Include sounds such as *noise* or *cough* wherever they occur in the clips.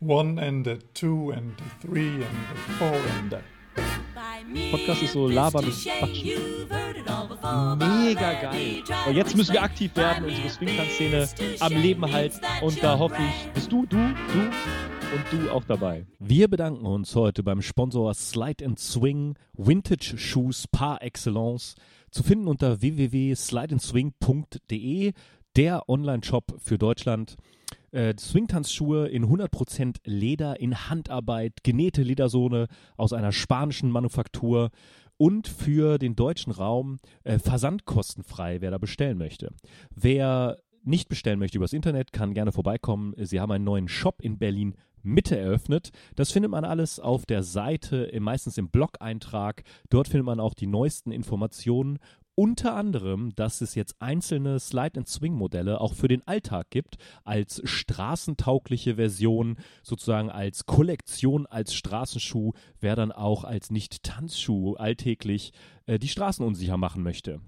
one and a two and a three and a four and a. Podcast ist so labern und quatschen. Mega geil. Und jetzt müssen wir aktiv werden, unsere Swingtanz-Szene am Leben halten. Und da hoffe ich, bist du, du, du und du auch dabei. Wir bedanken uns heute beim Sponsor Slide and Swing Vintage Shoes par excellence. Zu finden unter www.slideandswing.de, der Online-Shop für Deutschland. Äh, Swingtanzschuhe in 100% Leder, in Handarbeit, genähte Ledersohne aus einer spanischen Manufaktur und für den deutschen Raum äh, versandkostenfrei, wer da bestellen möchte. Wer nicht bestellen möchte übers Internet, kann gerne vorbeikommen. Sie haben einen neuen Shop in Berlin Mitte eröffnet. Das findet man alles auf der Seite, meistens im Blog-Eintrag. Dort findet man auch die neuesten Informationen unter anderem, dass es jetzt einzelne Slide-and-Swing-Modelle auch für den Alltag gibt, als straßentaugliche Version, sozusagen als Kollektion, als Straßenschuh, wer dann auch als Nicht-Tanzschuh alltäglich äh, die Straßen unsicher machen möchte.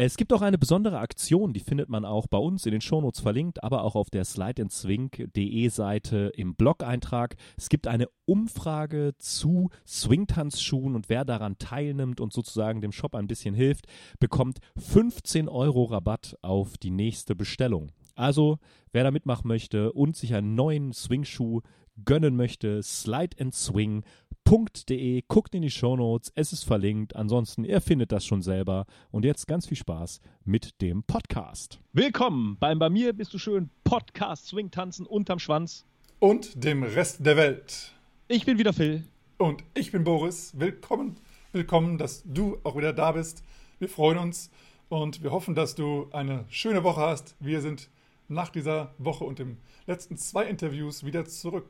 Es gibt auch eine besondere Aktion, die findet man auch bei uns in den Shownotes verlinkt, aber auch auf der slideandswing.de Seite im Blog-Eintrag. Es gibt eine Umfrage zu Swingtanzschuhen und wer daran teilnimmt und sozusagen dem Shop ein bisschen hilft, bekommt 15 Euro Rabatt auf die nächste Bestellung. Also, wer da mitmachen möchte und sich einen neuen Swingschuh gönnen möchte, Slide and Swing www.ftf.de. Guckt in die Shownotes, es ist verlinkt. Ansonsten, ihr findet das schon selber. Und jetzt ganz viel Spaß mit dem Podcast. Willkommen beim Bei mir bist du schön Podcast Swing tanzen unterm Schwanz. Und dem Rest der Welt. Ich bin wieder Phil. Und ich bin Boris. Willkommen, willkommen, dass du auch wieder da bist. Wir freuen uns und wir hoffen, dass du eine schöne Woche hast. Wir sind nach dieser Woche und den letzten zwei Interviews wieder zurück.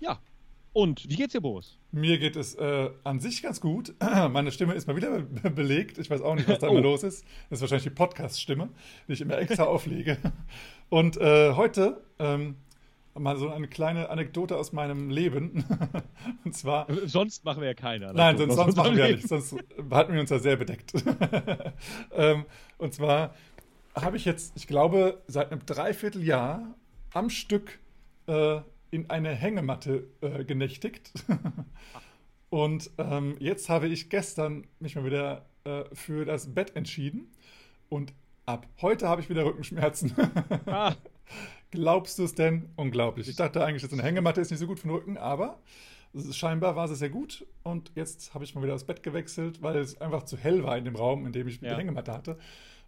Ja, und wie geht's dir, Boris? Mir geht es äh, an sich ganz gut. *clears throat* Meine Stimme ist mal wieder be belegt. Ich weiß auch nicht, was da *laughs* immer oh. los ist. Das ist wahrscheinlich die Podcast-Stimme, die ich immer extra *laughs* auflege. Und äh, heute ähm, mal so eine kleine Anekdote aus meinem Leben. *laughs* Und zwar. Äh, sonst machen wir ja keine. Nein, sonst, sonst machen wir ja nicht. Sonst halten wir uns ja sehr bedeckt. ähm, und zwar habe ich jetzt, ich glaube, seit einem Dreivierteljahr am Stück äh, in eine Hängematte äh, genächtigt. *laughs* und ähm, jetzt habe ich gestern mich mal wieder äh, für das Bett entschieden. Und ab heute habe ich wieder Rückenschmerzen. *laughs* ah. Glaubst du es denn? Unglaublich. Ich dachte eigentlich, dass eine Hängematte ist nicht so gut für den Rücken, aber scheinbar war es sehr gut. Und jetzt habe ich mal wieder das Bett gewechselt, weil es einfach zu hell war in dem Raum, in dem ich ja. die Hängematte hatte.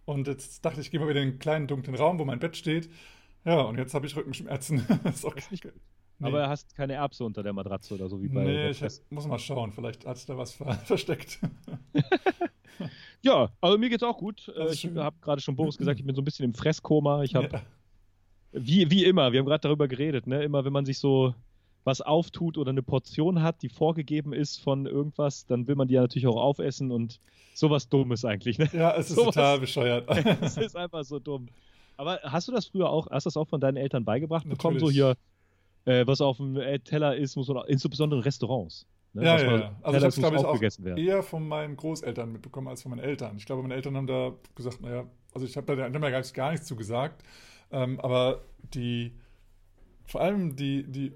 Und jetzt dachte ich, ich gehe mal wieder in den kleinen dunklen Raum, wo mein Bett steht. Ja, und jetzt habe ich Rückenschmerzen. *laughs* ist auch nicht. Nee. Aber hast keine Erbse unter der Matratze oder so wie bei. Nee, ich muss mal schauen. Vielleicht hat sich da was ver *laughs* versteckt. *laughs* ja, also mir geht's auch gut. Äh, ich habe gerade schon Boris gesagt, ich bin so ein bisschen im Fresskoma. Ich habe. Ja. Wie, wie immer, wir haben gerade darüber geredet, ne? Immer wenn man sich so was auftut oder eine Portion hat, die vorgegeben ist von irgendwas, dann will man die ja natürlich auch aufessen und sowas Dummes eigentlich. Ne? Ja, es ist sowas, total bescheuert. es ist einfach so dumm. Aber hast du das früher auch, hast du das auch von deinen Eltern beigebracht natürlich. bekommen? So hier, äh, was auf dem äh, Teller ist, muss man insbesondere in Restaurants. Ne? Ja, ja, ja. Also es, glaube ich, auch eher von meinen Großeltern mitbekommen als von meinen Eltern. Ich glaube, meine Eltern haben da gesagt, naja, also ich habe da haben ja gar nichts zu gesagt. Ähm, aber die, vor allem die, die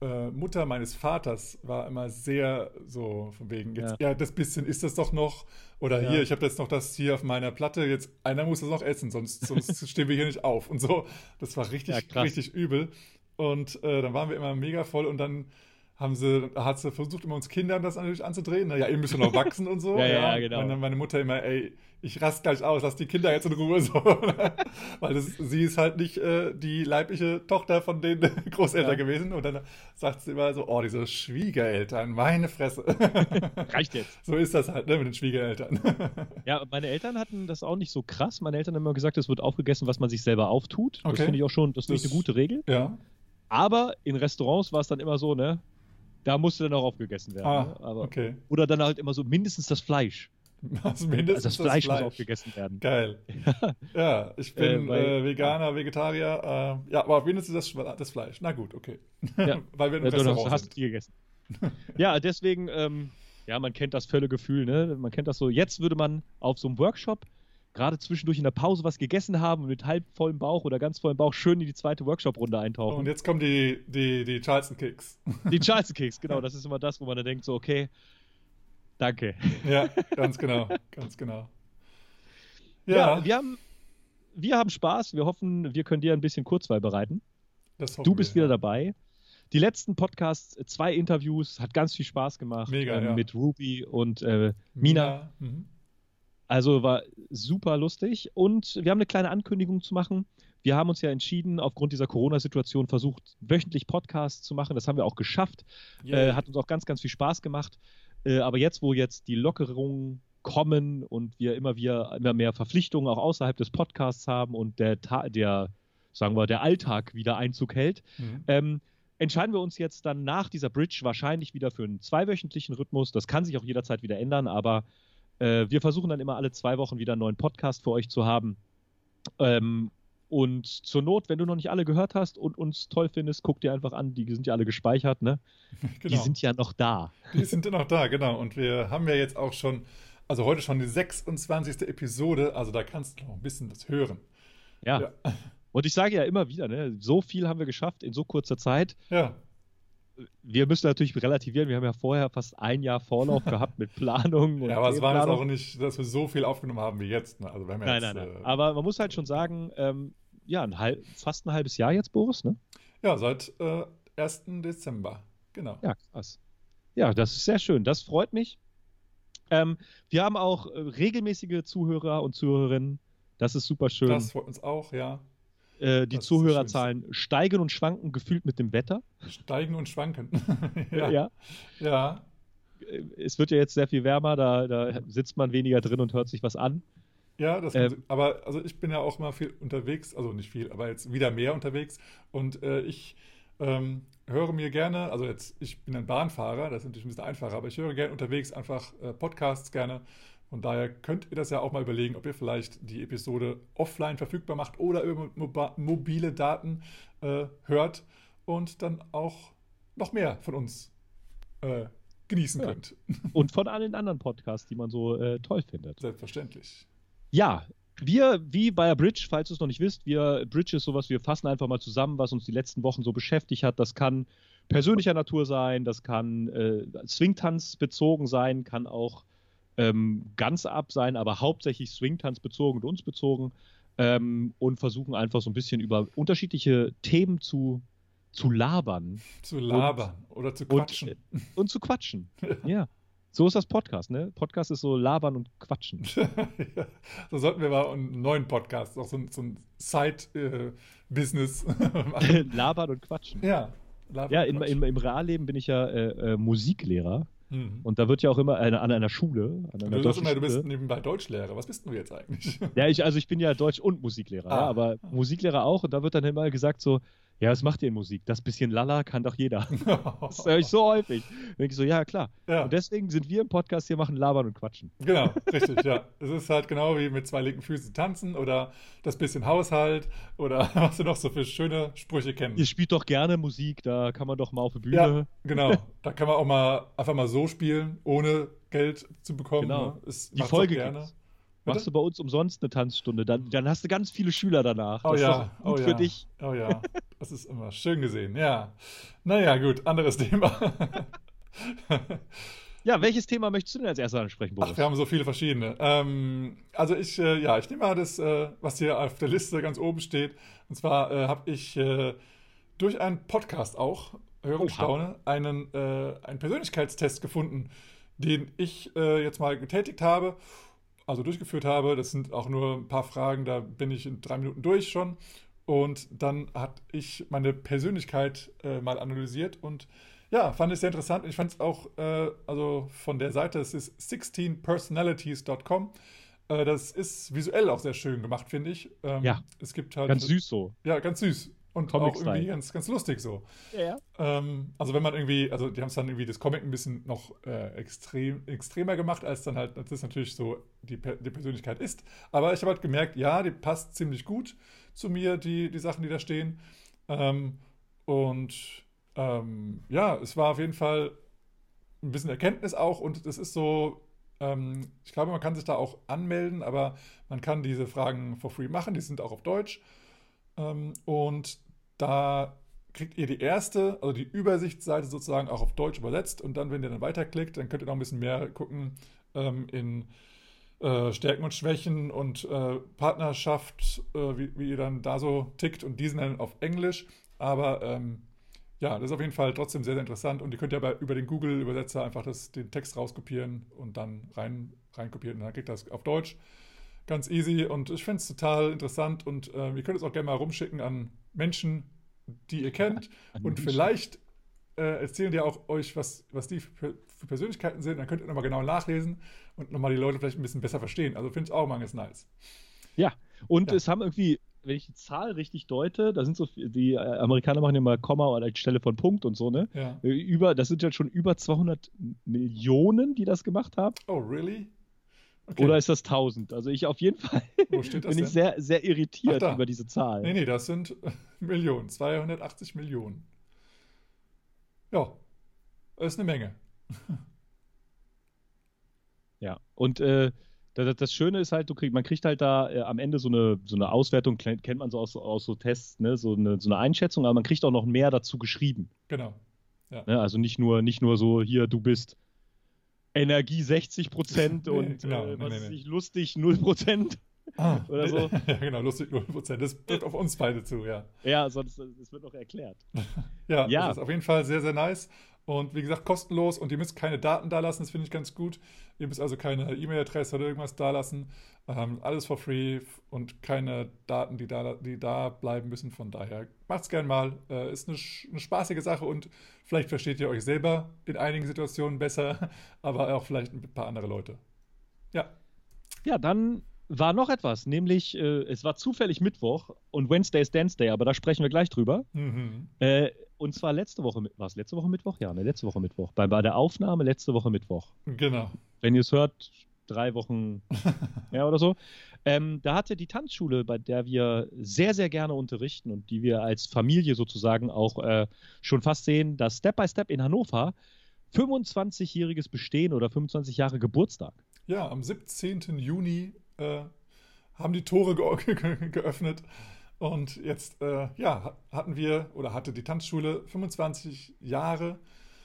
äh, Mutter meines Vaters war immer sehr so von wegen, jetzt, ja, ja das bisschen ist das doch noch. Oder ja. hier, ich habe jetzt noch das hier auf meiner Platte, jetzt einer muss das noch essen, sonst, sonst *laughs* stehen wir hier nicht auf. Und so, das war richtig, ja, richtig übel. Und äh, dann waren wir immer mega voll und dann haben sie, hat sie versucht, immer uns Kindern das natürlich anzudrehen. Na, ja, ihr müsst noch wachsen und so. *laughs* ja, ja, ja, genau. Und dann meine Mutter immer, ey, ich rast gleich aus, lass die Kinder jetzt in Ruhe. So. *laughs* Weil das, sie ist halt nicht äh, die leibliche Tochter von den *laughs* Großeltern ja. gewesen. Und dann sagt sie immer so, oh, diese Schwiegereltern, meine Fresse. Reicht jetzt. So ist das halt, ne, mit den Schwiegereltern. ja, meine Eltern hatten das auch nicht so krass. Meine Eltern haben immer gesagt, es wird aufgegessen, was man sich selber auftut. Okay. Das finde ich auch schon, das, das ist eine gute Regel. Ja. Aber in Restaurants war es dann immer so, ne? Da musste dann auch aufgegessen werden. Ah, ne? Aber, okay. Oder dann halt immer so mindestens das Fleisch. *laughs* Also mindestens also das, Fleisch das Fleisch muss aufgegessen werden. Geil. *laughs* ja, ich bin äh, äh, Veganer, Vegetarier. Äh, ja, aber mindestens das, das Fleisch. Na gut, okay. Ja. *laughs* Weil wir im ja, Restaurant du hast, hast gegessen. ja, deswegen, ähm, ja, man kennt das Völlegefühl, ne? Man kennt das so. Jetzt würde man auf so einem Workshop gerade zwischendurch in der Pause was gegessen haben und mit halb vollem Bauch oder ganz vollem Bauch schön in die zweite Workshop-Runde eintauchen. Und jetzt kommen die, die, die Charleston-Kicks. Die Charleston-Kicks, *laughs* genau. Das ist immer das, wo man dann denkt, so, okay, danke. Ja, ganz genau, ganz genau. Ja, ja wir, haben, wir haben Spaß. Wir hoffen, wir können dir ein bisschen Kurzweil bereiten. du bist wir, wieder ja. dabei. Die letzten Podcasts, zwei Interviews, hat ganz viel Spaß gemacht. Mega, ähm, ja. Mit Ruby und äh, Mina. Mina. Mhm. Also war super lustig. Und wir haben eine kleine Ankündigung zu machen. Wir haben uns ja entschieden, aufgrund dieser Corona-Situation versucht, wöchentlich Podcasts zu machen. Das haben wir auch geschafft. Yeah. Äh, hat uns auch ganz, ganz viel Spaß gemacht. Äh, aber jetzt, wo jetzt die Lockerungen kommen und wir immer, wieder, immer mehr Verpflichtungen auch außerhalb des Podcasts haben und der, der sagen wir, der Alltag wieder Einzug hält, mhm. ähm, entscheiden wir uns jetzt dann nach dieser Bridge wahrscheinlich wieder für einen zweiwöchentlichen Rhythmus. Das kann sich auch jederzeit wieder ändern, aber äh, wir versuchen dann immer alle zwei Wochen wieder einen neuen Podcast für euch zu haben. Ähm, und zur Not, wenn du noch nicht alle gehört hast und uns toll findest, guck dir einfach an, die sind ja alle gespeichert, ne? *laughs* Genau. Die sind ja noch da. Die sind ja noch da, genau. Und wir haben ja jetzt auch schon, also heute schon die 26. Episode, also da kannst du noch ein bisschen was hören. Ja. ja. Und ich sage ja immer wieder, ne, so viel haben wir geschafft in so kurzer Zeit. Ja wir müssen natürlich relativieren. Wir haben ja vorher fast ein Jahr Vorlauf gehabt mit *laughs* Planung. ja, aber es war jetzt auch nicht, dass wir so viel aufgenommen haben wie jetzt. Ne? Also wir haben nein, jetzt, nein, nein. Äh, aber man muss halt schon sagen, ähm, ja, ein halb, fast ein halbes Jahr jetzt, Boris, ne? Ja, seit äh, 1. Dezember. Genau. Ja, krass. Ja, das ist sehr schön. Das freut mich. Ähm, wir haben auch äh, regelmäßige Zuhörer und Zuhörerinnen. Das ist super schön. Das freut uns auch, ja. Äh, die Zuhörerzahlen steigen und schwanken gefühlt mit dem Wetter. Steigen und schwanken. *laughs* ja. ja. ja. Äh, es wird ja jetzt sehr viel wärmer, da, da sitzt man weniger drin und hört sich was an. Ja, das ähm, aber also ich bin ja auch mal viel unterwegs, also nicht viel, aber jetzt wieder mehr unterwegs und äh, ich ähm, höre mir gerne, also jetzt, ich bin ein Bahnfahrer, das ist natürlich ein bisschen einfacher, aber ich höre gerne unterwegs einfach äh, Podcasts gerne von daher könnt ihr das ja auch mal überlegen, ob ihr vielleicht die Episode offline verfügbar macht oder über mobile Daten äh, hört und dann auch noch mehr von uns äh, genießen ja. könnt. *laughs* Und von allen anderen Podcasts, die man so äh, toll findet. Selbstverständlich. Ja, wir, wie bei Bridge, falls ihr es noch nicht wisst, wir, Bridge ist sowas, wir fassen einfach mal zusammen, was uns die letzten Wochen so beschäftigt hat. Das kann persönlicher Natur sein, das kann äh, Swingtanz bezogen sein, kann auch ähm, ganz ab sein, aber hauptsächlich Swingtanz bezogen und uns bezogen ähm, und versuchen einfach so ein bisschen über unterschiedliche Themen zu, zu labern. Zu labern und, oder zu quatschen. Und, und zu quatschen, *laughs* ja. So ist das Podcast, ne? Podcast ist so labern und quatschen. *laughs* ja, so sollten wir mal einen neuen Podcast, auch so, so ein Side-Business äh, machen. *laughs* labern und quatschen. Ja. Labern ja, in, in, im Realleben bin ich ja äh, äh, Musiklehrer Mhm. Und da wird ja auch immer eine, an einer Schule, an einer du, immer, du bist nebenbei Deutschlehrer. Was bist du jetzt eigentlich? Ja, ich, also ich bin ja Deutsch- und Musiklehrer, ah. ja, aber Musiklehrer auch. Und da wird dann immer gesagt so, ja, was macht ihr in Musik? Das bisschen Lala kann doch jeder. *laughs* das höre ich so häufig. Da denke ich so, ja, klar. Ja. Und deswegen sind wir im Podcast hier, machen Labern und Quatschen. Genau, *laughs* richtig, ja. Es ist halt genau wie mit zwei linken Füßen tanzen oder das bisschen Haushalt oder *laughs* was du noch so für schöne Sprüche kennen. Ihr spielt doch gerne Musik, da kann man doch mal auf der Bühne. Ja, genau. Da kann man auch mal einfach mal so spielen, ohne Geld zu bekommen. Genau. Ne? Die Folge gerne. Gibt's. Machst du bei uns umsonst eine Tanzstunde, dann, dann hast du ganz viele Schüler danach. Das oh ja, ist gut oh für ja. dich. Oh ja, *laughs* das ist immer schön gesehen, ja. Naja, gut, anderes Thema. *laughs* ja, welches Thema möchtest du denn als erstes ansprechen, Boris? Ach, wir haben so viele verschiedene. Ähm, also ich, äh, ja, ich nehme mal das, äh, was hier auf der Liste ganz oben steht. Und zwar äh, habe ich äh, durch einen Podcast auch, höre und staune, einen, äh, einen Persönlichkeitstest gefunden, den ich äh, jetzt mal getätigt habe also durchgeführt habe. Das sind auch nur ein paar Fragen, da bin ich in drei Minuten durch schon. Und dann hat ich meine Persönlichkeit äh, mal analysiert und ja, fand es sehr interessant. Ich fand es auch, äh, also von der Seite, es ist 16personalities.com. Äh, das ist visuell auch sehr schön gemacht, finde ich. Ähm, ja. Es gibt halt. Ganz süß so. Ja, ganz süß. Und Comic auch irgendwie ganz, ganz lustig so. Ja. Ähm, also wenn man irgendwie, also die haben es dann irgendwie das Comic ein bisschen noch äh, extrem, extremer gemacht, als dann halt, das natürlich so die, die Persönlichkeit ist. Aber ich habe halt gemerkt, ja, die passt ziemlich gut zu mir, die, die Sachen, die da stehen. Ähm, und ähm, ja, es war auf jeden Fall ein bisschen Erkenntnis auch und es ist so, Ähm, ich glaube, man kann sich da auch anmelden, aber man kann diese Fragen for free machen. Die sind auch auf Deutsch. Ähm, und da kriegt ihr die erste, also die Übersichtsseite sozusagen auch auf Deutsch übersetzt. Und dann, wenn ihr dann weiterklickt, dann könnt ihr noch ein bisschen mehr gucken ähm, in äh, Stärken und Schwächen und äh, Partnerschaft, äh, wie, wie, ihr dann da so tickt. Und die sind dann auf Englisch. Aber ähm, ja, das ist auf jeden Fall trotzdem sehr, sehr interessant. Und ihr könnt ja bei, über den Google-Übersetzer einfach das, den Text rauskopieren und dann rein, reinkopieren. Und dann kriegt das auf Deutsch. Ganz easy. Und ich finde es total interessant. Und äh, ihr könnt es auch gerne mal rumschicken an Menschen, die ihr kennt. und vielleicht äh, erzählen die auch euch, was, was die für, für Persönlichkeiten sind. Dann könnt ihr nochmal genau nachlesen und nochmal die Leute vielleicht ein bisschen besser verstehen. Also finde ich auch mal ganz nice. Ja, und ja. es haben irgendwie wenn ich die Zahl richtig deute, da sind so die äh, Amerikaner machen ja mal Komma an Stelle von Punkt und so, ne? Ja. Äh, über, das sind ja schon über 200 Millionen, die das gemacht haben. Oh, really? Okay. Oder ist das 1000? Also ich auf jeden Fall *laughs* bin denn? ich sehr, sehr irritiert über diese Zahl. Nee, nee, das sind *laughs* Millionen, 280 Millionen. Ja, das ist eine Menge. *laughs* ja, und äh, das, das, Schöne ist halt, krieg, man kriegt halt da äh, am Ende so eine, so eine Auswertung, kennt man so aus, aus so Tests, ne? so, eine, so eine Einschätzung, aber man kriegt auch noch mehr dazu geschrieben. Genau. Ja. Ne? Also nicht nur, nicht nur so, hier, du bist Energie 60 Prozent und genau, äh, was nee, nee, ist lustig 0 Prozent. Ah, *laughs* oder so. *laughs* ja, genau, lustig 0 Prozent. Das wird auf uns beide zu, ja. Ja, sonst das wird noch erklärt. *laughs* ja, ja, das ist auf jeden Fall sehr, sehr nice. Und wie gesagt, kostenlos und ihr müsst keine Daten da lassen, das finde ich ganz gut. Ihr müsst also keine E-Mail-Adresse oder irgendwas da lassen. Ähm, alles for free und keine Daten, die da, die da bleiben müssen. Von daher macht's gern mal. Äh, ist eine, eine, spaßige Sache und vielleicht versteht ihr euch selber in einigen Situationen besser, *laughs* aber auch vielleicht ein paar andere Leute. Ja. Ja, dann war noch etwas, nämlich äh, es war zufällig Mittwoch und Wednesday ist Dance Day, aber da sprechen wir gleich drüber. Mhm. Äh, und zwar letzte Woche, war es letzte Woche Mittwoch? Ja, ne, letzte Woche Mittwoch. Bei, bei der Aufnahme letzte Woche Mittwoch. Genau. Wenn ihr es hört, drei Wochen *laughs* ja, oder so. Ähm, da hatte die Tanzschule, bei der wir sehr, sehr gerne unterrichten und die wir als Familie sozusagen auch äh, schon fast sehen, das Step by Step in Hannover 25-jähriges Bestehen oder 25 Jahre Geburtstag. Ja, am 17. Juni äh, haben die Tore *laughs* ge geöffnet und jetzt, äh, ja, hatten wir oder hatte die Tanzschule 25 Jahre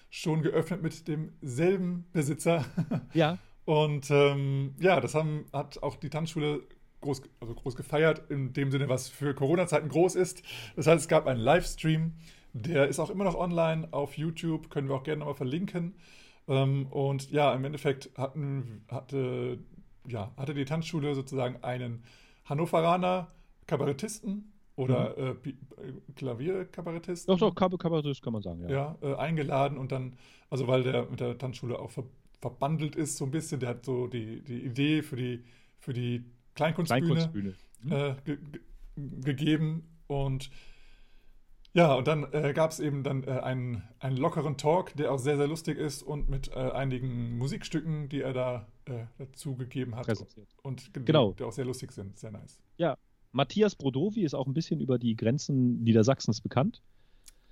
schon geöffnet mit demselben Besitzer. Ja. *laughs* Und ähm, ja, das haben, hat auch die Tanzschule groß, also groß gefeiert, in dem Sinne, was für Corona-Zeiten groß ist. Das heißt, es gab einen Livestream, der ist auch immer noch online auf YouTube, können wir auch gerne nochmal verlinken. Ähm, und ja, im Endeffekt hatten, hatte, ja, hatte die Tanzschule sozusagen einen Hannoveraner, Kabarettisten oder mhm. äh, äh Klavierkabarettisten. Doch, doch, Kabarettist kann man sagen, ja. Ja, äh, eingeladen und dann, also weil der mit der Tanzschule auch ver verbandelt ist, so ein bisschen, der hat so die, die Idee für die, für die Kleinkunstbühne, Kleinkunstbühne. Mhm. Äh, ge gegeben und ja, und dann äh, gab es eben dann äh, einen, einen lockeren Talk, der auch sehr, sehr lustig ist und mit äh, einigen Musikstücken, die er da äh, dazu gegeben hat. Präsentiert. Und genau. die auch sehr lustig sind. Sehr nice. Ja, Matthias Brodowi ist auch ein bisschen über die Grenzen Niedersachsens bekannt.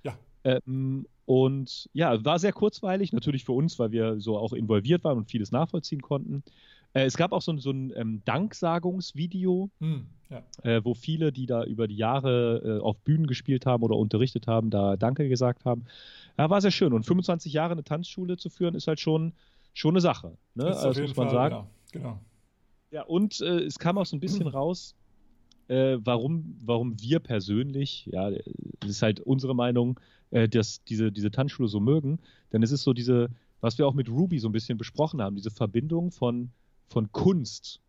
Ja. Ähm, und ja, war sehr kurzweilig, natürlich für uns, weil wir so auch involviert waren und vieles nachvollziehen konnten. Äh, es gab auch so, so ein ähm, Danksagungsvideo, hm, ja. äh, wo viele, die da über die Jahre äh, auf Bühnen gespielt haben oder unterrichtet haben, da Danke gesagt haben. Ja, war sehr schön. Und 25 Jahre eine Tanzschule zu führen, ist halt schon, schon eine Sache. Ne? Das also, muss man Fall, sagen. Ja, genau. Ja, und äh, es kam auch so ein bisschen *clears throat* raus, äh, warum, warum wir persönlich, ja, das ist halt unsere Meinung, äh, dass diese, diese Tanzschule so mögen. Denn es ist so diese, was wir auch mit Ruby so ein bisschen besprochen haben, diese Verbindung von, von Kunst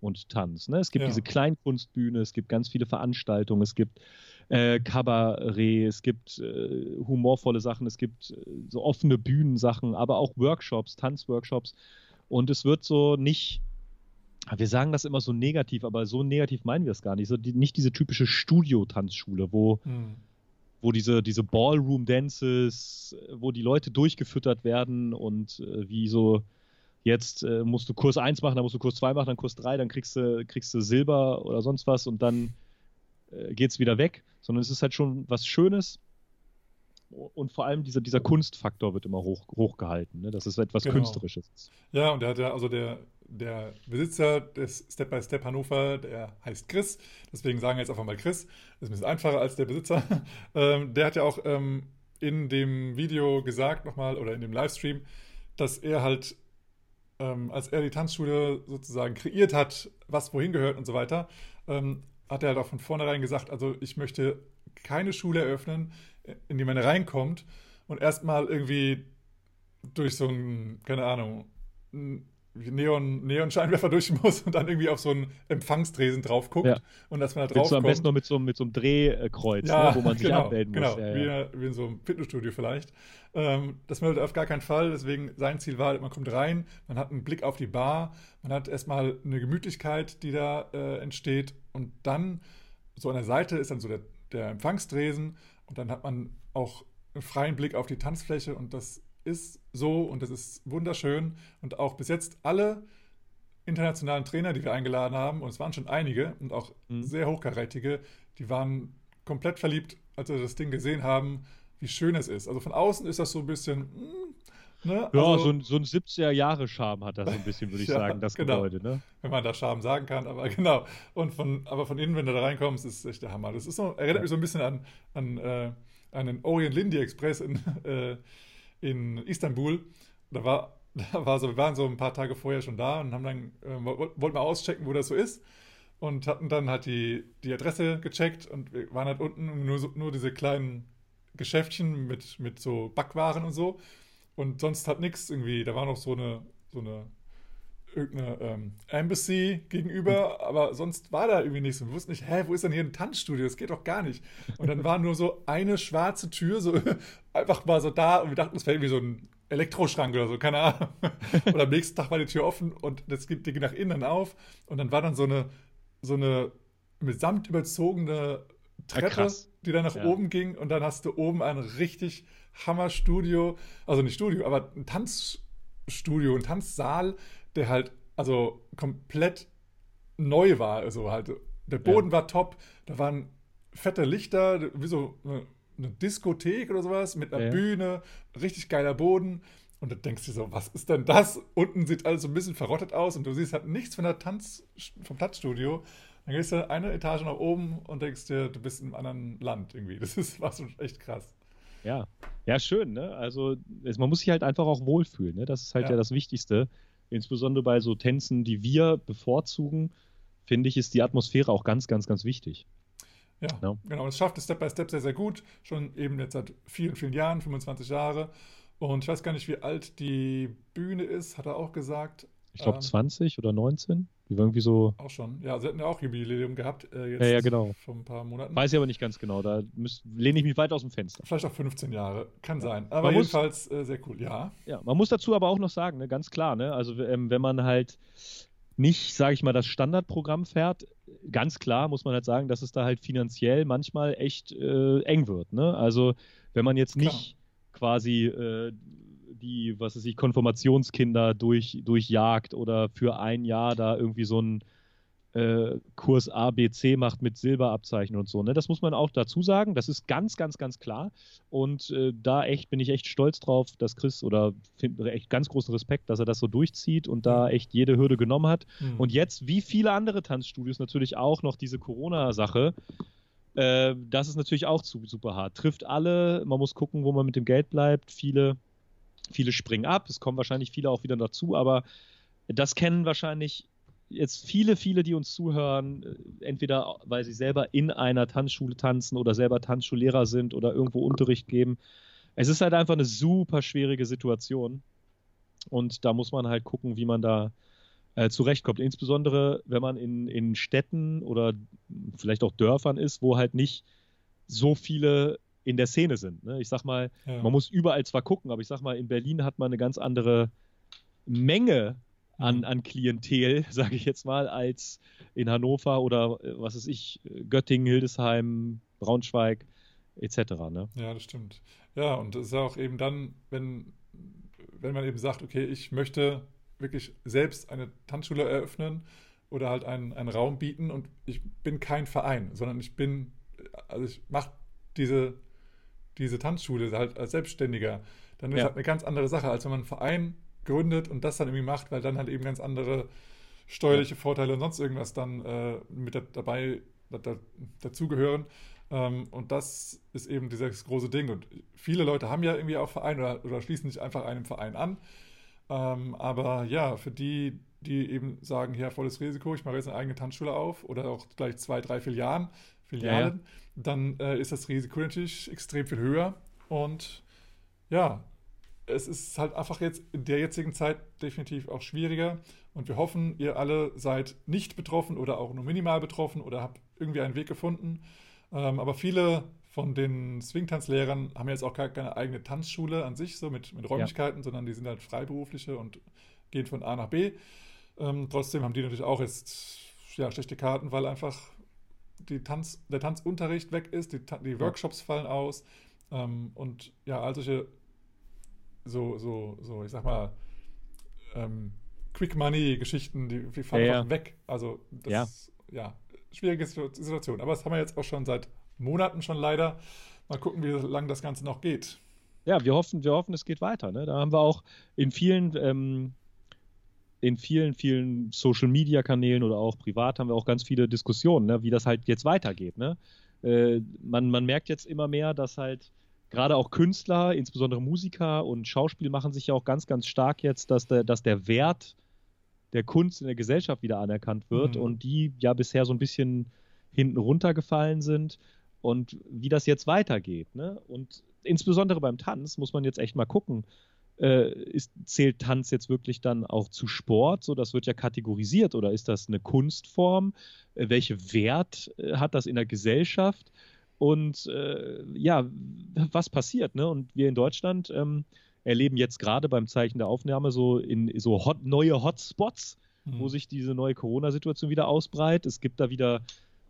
und Tanz. Ne? Es gibt ja. diese Kleinkunstbühne, es gibt ganz viele Veranstaltungen, es gibt äh, Kabarett, es gibt äh, humorvolle Sachen, es gibt äh, so offene Bühnensachen, aber auch Workshops, Tanzworkshops. Und es wird so nicht wir sagen das immer so negativ, aber so negativ meinen wir es gar nicht. So die, nicht diese typische Studio-Tanzschule, wo, hm. wo diese, diese Ballroom-Dances, wo die Leute durchgefüttert werden und äh, wie so, jetzt äh, musst du Kurs 1 machen, dann musst du Kurs 2 machen, dann Kurs 3, dann kriegst du, kriegst du Silber oder sonst was und dann äh, es wieder weg. Sondern es ist halt schon was Schönes. Und vor allem dieser, dieser Kunstfaktor wird immer hoch, hochgehalten, ne? dass es etwas genau. Künstlerisches ist. Ja, und der hat ja, also der, der Besitzer des Step by Step Hannover, der heißt Chris, deswegen sagen wir jetzt einfach mal Chris, das ist ein bisschen einfacher als der Besitzer. *laughs* ähm, der hat ja auch ähm, in dem Video gesagt nochmal oder in dem Livestream, dass er halt, ähm, als er die Tanzschule sozusagen kreiert hat, was wohin gehört und so weiter, ähm, hat er halt auch von vornherein gesagt, also ich möchte keine Schule eröffnen, in die man reinkommt und erstmal irgendwie durch so ein, keine Ahnung, Neon, Neon-Scheinwerfer *laughs* durch muss und dann irgendwie auf so einen Empfangstresen drauf guckt ja. und dass man da drauf kommt. am besten noch mit so, mit so einem Drehkreuz, ja, ne, wo man sich genau, abmelden muss. Genau, ja, wie, wie, in so einem Fitnessstudio vielleicht. Ähm, das meldet auf gar keinen Fall, deswegen sein Ziel war, man kommt rein, man hat einen Blick auf die Bar, man hat erstmal eine Gemütlichkeit, die da äh, entsteht und dann so an der Seite ist dann so der, der Empfangstresen und dann hat man auch einen freien Blick auf die Tanzfläche und das ist so und das ist wunderschön. Und auch bis jetzt alle internationalen Trainer, die wir eingeladen haben, und es waren schon einige und auch mhm. sehr hochkarätige, die waren komplett verliebt, als sie das Ding gesehen haben, wie schön es ist. Also von außen ist das so ein bisschen. Mh, ne? Ja, also, so ein, so ein 70er-Jahre-Charme hat das so ein bisschen, würde ich *laughs* ja, sagen, das genau. Gebäude. Ne? Wenn man da Charme sagen kann, aber *laughs* genau. Und von, aber von innen, wenn du da reinkommst, ist echt der Hammer. Das ist so, erinnert ja. mich so ein bisschen an, an äh, einen Orient Lindy Express in, *laughs* äh, in Istanbul. Da war, da war so, wir waren so ein paar Tage vorher schon da und haben dann, äh, wollten mal auschecken, wo das so ist. Und hatten dann halt die, die Adresse gecheckt und wir waren halt unten nur, nur diese kleinen Geschäftchen mit, mit so Backwaren und so. Und sonst hat nichts irgendwie. Da war noch so eine, so eine irgendeine ähm, Embassy gegenüber, aber sonst war da irgendwie nichts. Und wir wussten nicht, hä, wo ist denn hier ein Tanzstudio? Das geht doch gar nicht. Und dann war nur so eine schwarze Tür, so *laughs* einfach mal so da und wir dachten, es wäre irgendwie so ein Elektroschrank oder so, keine Ahnung. *laughs* und am nächsten Tag war die Tür offen und das geht, die ging nach innen auf und dann war dann so eine, so eine mit Samt überzogene Treppe, ja, die dann nach ja. oben ging und dann hast du oben ein richtig Hammerstudio, also nicht Studio, aber ein Tanzstudio, ein Tanzsaal der halt also komplett neu war. Also halt, der Boden ja. war top, da waren fette Lichter, wie so eine, eine Diskothek oder sowas mit einer. Bühne, richtig geiler Boden. Und dann denkst du so, was ist denn das? Unten sieht alles so ein bisschen verrottet aus und du siehst halt nichts von der Tanz, vom Tanzstudio. Dann gehst du eine Etage nach oben und denkst dir, du bist in einem anderen Land irgendwie. Das ist, war schon echt krass. Ja, ja, schön, ne? Also man muss sich halt einfach auch wohlfühlen, ne? Das ist halt ja, ja das Wichtigste insbesondere bei so Tänzen, die wir bevorzugen, finde ich, ist die Atmosphäre auch ganz, ganz, ganz wichtig. Ja, no? genau. Es schafft es Step by Step sehr, sehr gut. Schon eben jetzt seit vielen, vielen Jahren, 25 Jahre. Und ich weiß gar nicht, wie alt die Bühne ist, hat er auch gesagt. Ich glaube ähm, 20 oder 19. Die war irgendwie so. Auch schon. Ja, sie hatten ja auch Jubiläum gehabt. Äh, jetzt ja, ja, genau. Vor ein paar Monaten. Weiß ich aber nicht ganz genau. Da müß, lehne ich mich weit aus dem Fenster. Vielleicht auch 15 Jahre. Kann ja. sein. Aber man jedenfalls muss, äh, sehr cool. Ja. Ja, man muss dazu aber auch noch sagen, ne, ganz klar, ne? Also, ähm, wenn man halt nicht, sage ich mal, das Standardprogramm fährt, ganz klar muss man halt sagen, dass es da halt finanziell manchmal echt äh, eng wird. Ne? Also, wenn man jetzt nicht klar. quasi äh, die, was weiß ich, Konfirmationskinder durch, durchjagt oder für ein Jahr da irgendwie so einen äh, Kurs ABC macht mit Silberabzeichen und so. Ne? Das muss man auch dazu sagen. Das ist ganz, ganz, ganz klar. Und äh, da echt bin ich echt stolz drauf, dass Chris oder finde echt ganz großen Respekt, dass er das so durchzieht und da mhm. echt jede Hürde genommen hat. Mhm. Und jetzt, wie viele andere Tanzstudios, natürlich auch noch diese Corona-Sache. Äh, das ist natürlich auch super hart. Trifft alle. Man muss gucken, wo man mit dem Geld bleibt. Viele Viele springen ab, es kommen wahrscheinlich viele auch wieder dazu, aber das kennen wahrscheinlich jetzt viele, viele, die uns zuhören, äh, entweder weil sie selber in einer Tanzschule tanzen oder selber Tanzschullehrer sind oder irgendwo Unterricht geben. Es ist halt einfach eine super schwierige Situation. Und da muss man halt gucken, wie man da äh, zurechtkommt. Insbesondere, wenn man in, in Städten oder vielleicht auch Dörfern ist, wo halt nicht so viele in der Szene sind. Ne? Ich sag mal, ja. man muss überall zwar gucken, aber ich sag mal, in Berlin hat man eine ganz andere Menge an, mhm. an Klientel, *laughs* sage ich jetzt mal, als in Hannover oder äh, was weiß ich, Göttingen, Hildesheim, Braunschweig etc. Ne? Ja, das stimmt. Ja, und es ist auch eben dann, wenn, wenn man eben sagt, okay, ich möchte wirklich selbst eine Tanzschule eröffnen oder halt einen, einen Raum bieten und ich bin kein Verein, sondern ich bin, also ich mache diese diese Tanzschule halt als Selbstständiger, dann ist Ja. halt eine ganz andere Sache, als wenn man einen Verein gründet und das dann irgendwie macht, weil dann halt eben ganz andere steuerliche Vorteile und sonst irgendwas dann äh, mit da, dabei da, da, dazugehören. Ähm, und das ist eben dieses große Ding. Und viele Leute haben ja irgendwie auch Verein oder, oder schließen sich einfach einem Verein an. Ähm, aber ja, für die, die eben sagen, ja, volles Risiko, ich mache jetzt eine eigene Tanzschule auf oder auch gleich zwei, drei Filialen, Filialen, dann äh, ist das Risiko natürlich extrem viel höher. Und ja, es ist halt einfach jetzt in der jetzigen Zeit definitiv auch schwieriger. Und wir hoffen, ihr alle seid nicht betroffen oder auch nur minimal betroffen oder habt irgendwie einen Weg gefunden. Ähm, aber viele von den Swingtanzlehrern haben jetzt auch gar keine eigene Tanzschule an sich, so mit, mit Räumlichkeiten, sondern die sind halt Freiberufliche und gehen von A nach B. Ähm, trotzdem haben die natürlich auch jetzt ja, schlechte Karten, weil einfach die Tanz, der Tanzunterricht weg ist, die, die Workshops fallen aus ähm, und ja, all solche so, so, so, ich sag mal, ähm, Quick Money-Geschichten, die, die fallen Ja, ja. weg. Also das Ja. ist ja schwierige Situ- Situation. Aber das haben wir jetzt auch schon seit Monaten schon leider. Mal gucken, wie lange das Ganze noch geht. Ja, wir hoffen, wir hoffen, es geht weiter. Ne? Da haben wir auch in vielen, ähm, in vielen, vielen Social Media Kanälen oder auch privat haben wir auch ganz viele Diskussionen, ne? wie das halt jetzt weitergeht. Ne? Äh, man, man merkt jetzt immer mehr, dass halt gerade auch Künstler, insbesondere Musiker und Schauspiel machen sich ja auch ganz, ganz stark jetzt, dass der, dass der Wert der Kunst in der Gesellschaft wieder anerkannt wird Mhm. und die ja bisher so ein bisschen hinten runtergefallen sind und wie das jetzt weitergeht. Ne? Und insbesondere beim Tanz muss man jetzt echt mal gucken, äh, ist, zählt Tanz jetzt wirklich dann auch zu Sport? So, das wird ja kategorisiert oder ist das eine Kunstform? Äh, welche Wert äh, hat das in der Gesellschaft? Und äh, ja, was passiert? Ne? Und wir in Deutschland ähm, erleben jetzt gerade beim Zeichen der Aufnahme so in so hot, neue Hotspots, Mhm. wo sich diese neue Corona-Situation wieder ausbreitet. Es gibt da wieder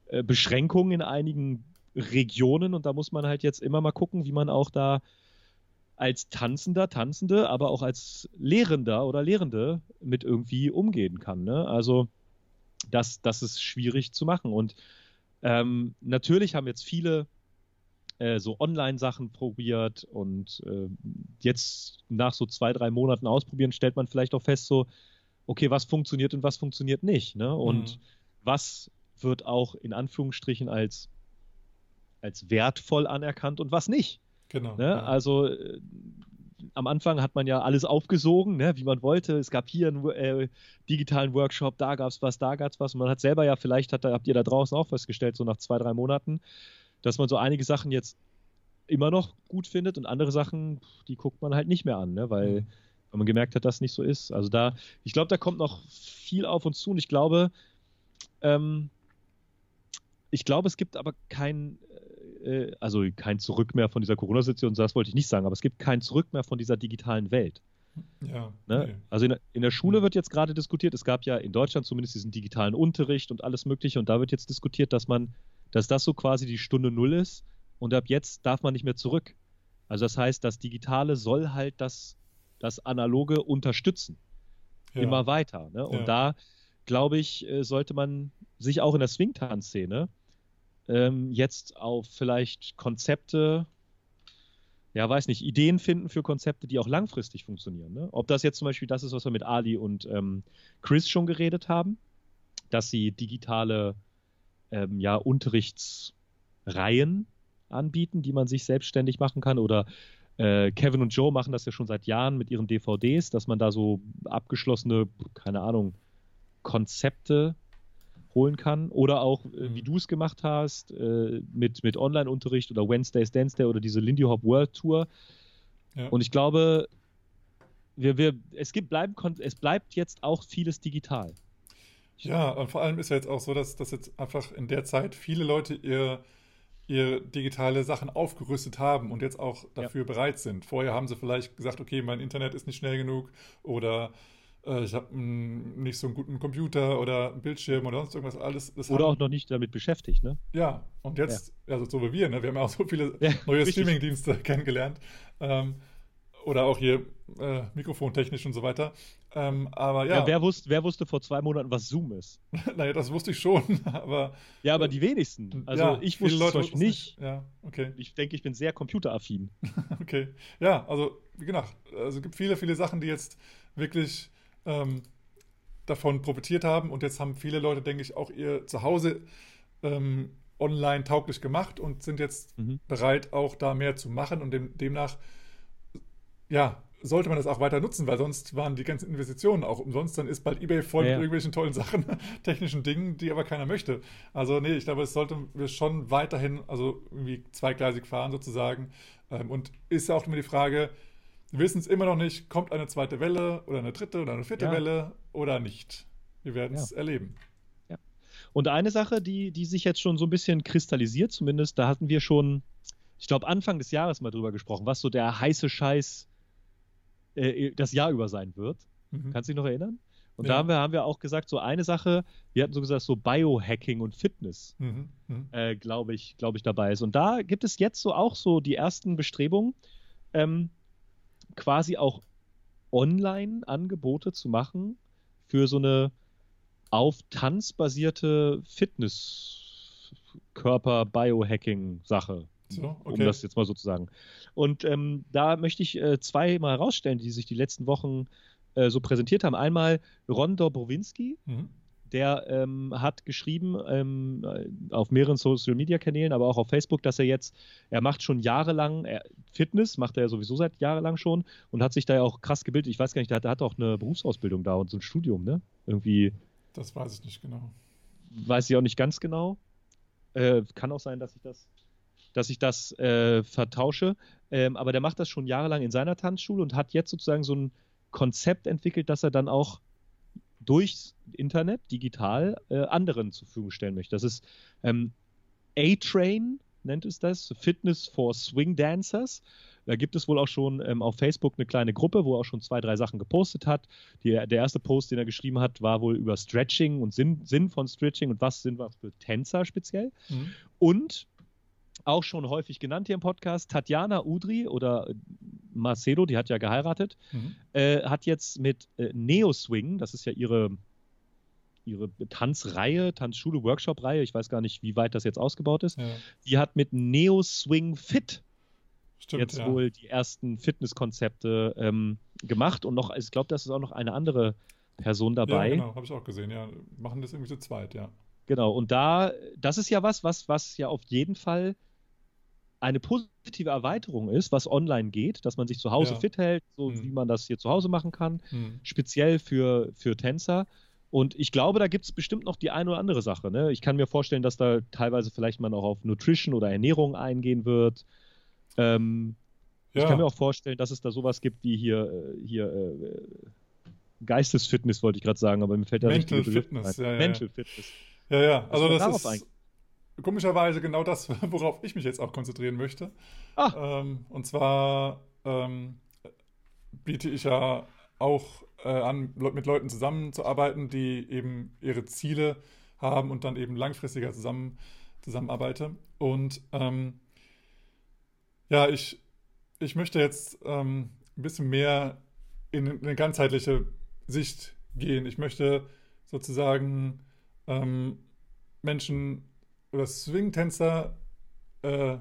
äh, Beschränkungen in einigen Regionen und da muss man halt jetzt immer mal gucken, wie man auch da als Tanzender, Tanzende, aber auch als Lehrender oder Lehrende mit irgendwie umgehen kann. Ne? Also das, das ist schwierig zu machen. Und ähm, natürlich haben jetzt viele äh, so Online-Sachen probiert und äh, jetzt nach so zwei, drei Monaten ausprobieren, stellt man vielleicht auch fest, so, okay, was funktioniert und was funktioniert nicht. Ne? Und Mhm. was wird auch in Anführungsstrichen als, als wertvoll anerkannt und was nicht. Genau. Ne? ja. Also äh, am Anfang hat man ja alles aufgesogen, ne, wie man wollte. Es gab hier einen äh, digitalen Workshop, da gab es was, da gab es was. Und man hat selber ja, vielleicht hat, habt ihr da draußen auch festgestellt, so nach zwei, drei Monaten, dass man so einige Sachen jetzt immer noch gut findet und andere Sachen, die guckt man halt nicht mehr an, ne, weil, Mhm. weil man gemerkt hat, dass das nicht so ist. Also da, ich glaube, da kommt noch viel auf uns zu und ich glaube, ähm, ich glaube, es gibt aber kein, äh, also kein Zurück mehr von dieser Corona-Situation, das wollte ich nicht sagen, aber es gibt kein Zurück mehr von dieser digitalen Welt. ja. Ne? nee. Also in, der- in der Schule wird jetzt gerade diskutiert, es gab ja in Deutschland zumindest diesen digitalen Unterricht und alles Mögliche und da wird jetzt diskutiert, dass man, dass das so quasi die Stunde Null ist und ab jetzt darf man nicht mehr zurück. Also das heißt, das Digitale soll halt das, das Analoge unterstützen Ja. immer weiter. Ne? Und Ja. da, glaube ich, äh, sollte man sich auch in der Swing-Tanz-Szene ähm, jetzt auf vielleicht Konzepte, ja, weiß nicht, Ideen finden für Konzepte, die auch langfristig funktionieren. Ne? Ob das jetzt zum Beispiel das ist, was wir mit Ali und ähm, Chris schon geredet haben, dass sie digitale ähm, ja, Unterrichtsreihen anbieten, die man sich selbstständig machen kann oder äh, Kevin und Joe machen das ja schon seit Jahren mit ihren DVDs, dass man da so abgeschlossene, keine Ahnung, Konzepte holen kann. Oder auch, äh, wie Mhm. du es gemacht hast, äh, mit, mit Online-Unterricht oder Wednesdays Dance Day oder diese Lindy Hop World Tour. Ja. Und ich glaube, wir, wir, es, gibt, bleiben, es bleibt jetzt auch vieles digital. Ja, und vor allem ist ja jetzt auch so, dass, dass jetzt einfach in der Zeit viele Leute ihr, ihr digitale Sachen aufgerüstet haben und jetzt auch dafür bereit sind. Vorher haben sie vielleicht gesagt, okay, mein Internet ist nicht schnell genug oder äh, ich habe nicht so einen guten Computer oder einen Bildschirm oder sonst irgendwas. Alles, Oder haben, auch noch nicht damit beschäftigt, ne? Ja, und jetzt, also so wie wir, ne? wir haben ja auch so viele Ja, neue. Streaming-Dienste *laughs* kennengelernt. Ähm, oder auch hier äh, mikrofontechnisch und so weiter. Ähm, aber ja. ja wer, wusste, wer wusste vor zwei Monaten, was Zoom ist? *laughs* naja, das wusste ich schon, *laughs* aber. Ja, aber die wenigsten. Also ja, ich wusste es zum Beispiel nicht. Ja, okay. Ich denke, ich bin sehr computeraffin. okay. Ja, also, wie gesagt, also es gibt viele, viele Sachen, die jetzt wirklich ähm, davon profitiert haben und jetzt haben viele Leute, denke ich, auch ihr Zuhause ähm, online tauglich gemacht und sind jetzt mhm. bereit, auch da mehr zu machen und dem, demnach, ja, sollte man das auch weiter nutzen, weil sonst waren die ganzen Investitionen auch umsonst. Dann ist bald eBay voll ja, mit irgendwelchen tollen Sachen, *laughs* technischen Dingen, die aber keiner möchte. Also nee, ich glaube, es sollten wir schon weiterhin, also irgendwie zweigleisig fahren sozusagen. Ähm, und ist ja auch immer die Frage, wissen es immer noch nicht, kommt eine zweite Welle oder eine dritte oder eine vierte ja. Welle oder nicht. Wir werden es ja. erleben. Ja. Und eine Sache, die, die sich jetzt schon so ein bisschen kristallisiert, zumindest, da hatten wir schon, ich glaube, Anfang des Jahres mal drüber gesprochen, was so der heiße Scheiß äh, das Jahr über sein wird. Mhm. Kannst du dich noch erinnern? Und ja. da haben wir, haben wir auch gesagt, so eine Sache, wir hatten so gesagt, so Biohacking und Fitness, mhm. mhm. äh, glaube ich, glaube ich, dabei ist. Und da gibt es jetzt so auch so die ersten Bestrebungen, ähm, quasi auch Online-Angebote zu machen für so eine auf Tanz basierte Fitness-Körper-Biohacking-Sache. So, okay. Um das jetzt mal so zu sagen. Und ähm, da möchte ich äh, zwei mal herausstellen, die sich die letzten Wochen äh, so präsentiert haben. Einmal Ron Dobrowinski, mhm der ähm, hat geschrieben ähm, auf mehreren Social Media Kanälen, aber auch auf Facebook, dass er jetzt, er macht schon jahrelang er, Fitness, macht er ja sowieso seit jahrelang schon und hat sich da ja auch krass gebildet. Ich weiß gar nicht, der hat, der hat auch eine Berufsausbildung da und so ein Studium, ne? Irgendwie. Das weiß ich nicht genau. Weiß ich auch nicht ganz genau. Äh, kann auch sein, dass ich das, dass ich das äh, vertausche. Ähm, aber der macht das schon jahrelang in seiner Tanzschule und hat jetzt sozusagen so ein Konzept entwickelt, dass er dann auch durchs Internet, digital, äh, anderen zur Verfügung stellen möchte. Das ist ähm, A-Train, nennt es das, Fitness for Swing Dancers. Da gibt es wohl auch schon ähm, auf Facebook eine kleine Gruppe, wo er auch schon zwei, drei Sachen gepostet hat. Die, der erste Post, den er geschrieben hat, war wohl über Stretching und Sinn, Sinn von Stretching und was sind was für Tänzer speziell. Mhm. Und auch schon häufig genannt hier im Podcast, Tatjana Udri oder Marcelo, die hat ja geheiratet, mhm. äh, hat jetzt mit äh, Neo Swing, das ist ja ihre, ihre Tanzreihe, Tanzschule, Workshop-Reihe, ich weiß gar nicht, wie weit das jetzt ausgebaut ist, ja. die hat mit Neo Swing Fit Stimmt, jetzt ja. wohl die ersten Fitnesskonzepte ähm, gemacht und noch, ich glaube, das ist auch noch eine andere Person dabei. Ja, genau, habe ich auch gesehen, ja. Machen das irgendwie zu zweit, ja. Genau, und da, das ist ja was, was, was ja auf jeden Fall eine positive Erweiterung ist, was online geht, dass man sich zu Hause ja. fit hält, so mhm. wie man das hier zu Hause machen kann, mhm. speziell für, für Tänzer. Und ich glaube, da gibt es bestimmt noch die eine oder andere Sache. Ne? Ich kann mir vorstellen, dass da teilweise vielleicht man auch auf Nutrition oder Ernährung eingehen wird. Ähm, ja. Ich kann mir auch vorstellen, dass es da sowas gibt wie hier, äh, hier äh, Geistesfitness, wollte ich gerade sagen, aber mir fällt da Mental Fitness. Ja, Mental Fitness. Ja, ja, also das ist, komischerweise genau das, *laughs* worauf ich mich jetzt auch konzentrieren möchte. Ah. Ähm, und zwar ähm, biete ich ja auch äh, an, mit Leuten zusammenzuarbeiten, die eben ihre Ziele haben und dann eben langfristiger zusammen, zusammenarbeite. Und ähm, ja, ich, ich möchte jetzt ähm, ein bisschen mehr in eine ganzheitliche Sicht gehen. Ich möchte sozusagen ähm, Menschen oder Swing-Tänzer, äh,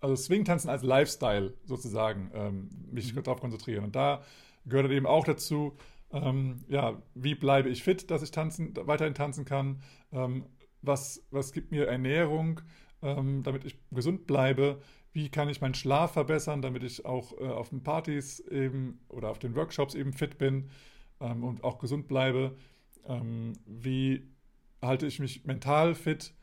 also Swing-Tanzen als Lifestyle sozusagen, ähm, mich mhm. darauf konzentrieren. Und da gehört eben auch dazu, ähm, ja, wie bleibe ich fit, dass ich tanzen, weiterhin tanzen kann, ähm, was, was gibt mir Ernährung, ähm, damit ich gesund bleibe, wie kann ich meinen Schlaf verbessern, damit ich auch äh, auf den Partys eben oder auf den Workshops eben fit bin ähm, und auch gesund bleibe, ähm, wie halte ich mich mental fit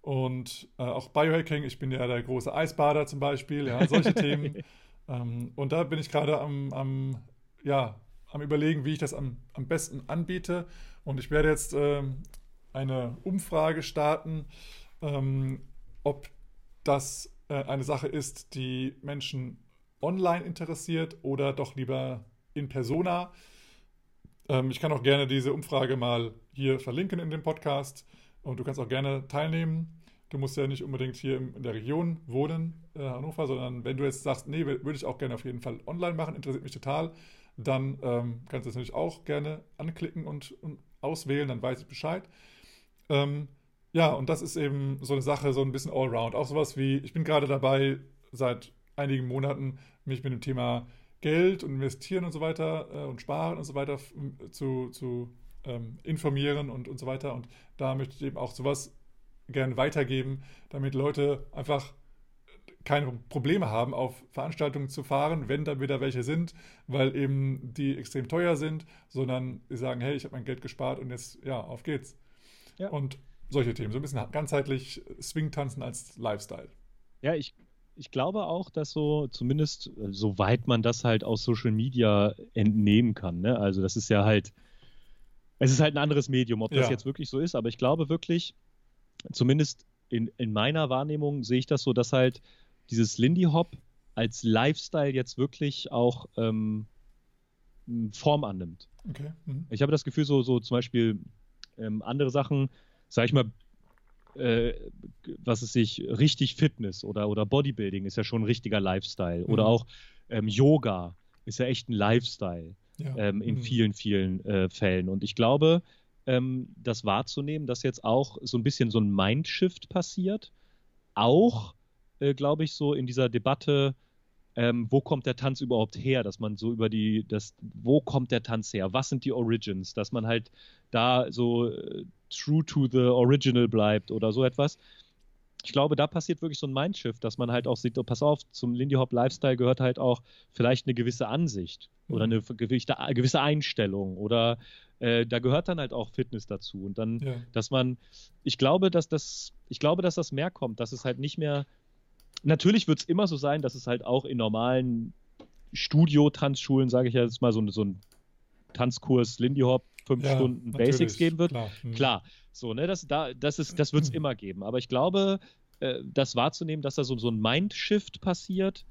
und äh, auch Biohacking. Ich bin ja der große Eisbader zum Beispiel, ja, solche *laughs* Themen. Ähm, und da bin ich gerade am, am, ja, am Überlegen, wie ich das am, am besten anbiete. Und ich werde jetzt ähm, eine Umfrage starten, ähm, ob das äh, eine Sache ist, die Menschen online interessiert oder doch lieber in persona. Ähm, ich kann auch gerne diese Umfrage mal hier verlinken in dem Podcast und du kannst auch gerne teilnehmen. Du musst ja nicht unbedingt hier in der Region wohnen, äh, Hannover, sondern wenn du jetzt sagst, nee, würde ich auch gerne auf jeden Fall online machen, interessiert mich total, dann ähm, kannst du das natürlich auch gerne anklicken und, und auswählen, dann weiß ich Bescheid. Ähm, ja, und das ist eben so eine Sache, so ein bisschen allround. Auch sowas wie, ich bin gerade dabei, seit einigen Monaten mich mit dem Thema Geld und Investieren und so weiter äh, und Sparen und so weiter zu, zu ähm, informieren und, und so weiter. Und da möchte ich eben auch sowas gerne weitergeben, damit Leute einfach keine Probleme haben, auf Veranstaltungen zu fahren, wenn da wieder welche sind, weil eben die extrem teuer sind, sondern sie sagen, hey, ich habe mein Geld gespart und jetzt, ja, auf geht's. Ja. Und solche Themen, so ein bisschen ganzheitlich Swing-Tanzen als Lifestyle. Ja, ich, ich glaube auch, dass so, zumindest äh, soweit man das halt aus Social Media entnehmen kann, ne? also das ist ja halt, es ist halt ein anderes Medium, ob das ja. jetzt wirklich so ist, aber ich glaube wirklich, zumindest in, in meiner Wahrnehmung sehe ich das so, dass halt dieses Lindy Hop als Lifestyle jetzt wirklich auch ähm, Form annimmt. Okay. Mhm. Ich habe das Gefühl, so, so zum Beispiel ähm, andere Sachen, sag ich mal, äh, was es sich richtig Fitness oder, oder Bodybuilding ist ja schon ein richtiger Lifestyle. Mhm. Oder auch ähm, Yoga ist ja echt ein Lifestyle ja. ähm, in mhm. vielen, vielen äh, Fällen. Und ich glaube, ähm, das wahrzunehmen, dass jetzt auch so ein bisschen so ein Mindshift passiert. Auch, äh, glaube ich, so in dieser Debatte, ähm, wo kommt der Tanz überhaupt her, dass man so über die, das, wo kommt der Tanz her, was sind die Origins, dass man halt da so äh, true to the original bleibt oder so etwas. Ich glaube, da passiert wirklich so ein Mindshift, dass man halt auch sieht, oh, pass auf, zum Lindy Hop Lifestyle gehört halt auch vielleicht eine gewisse Ansicht mhm. oder eine gewisse Einstellung oder äh, da gehört dann halt auch Fitness dazu und dann, ja. dass man, ich glaube, dass das, ich glaube, dass das mehr kommt, dass es halt nicht mehr natürlich wird es immer so sein, dass es halt auch in normalen Studio-Tanzschulen, sage ich jetzt mal, so, so ein Tanzkurs Lindy Hop, fünf ja, Stunden Basics geben wird. Klar, hm. klar. so, ne, das, da, das, das wird es hm. immer geben. Aber ich glaube, äh, das wahrzunehmen, dass da so, so ein Mindshift passiert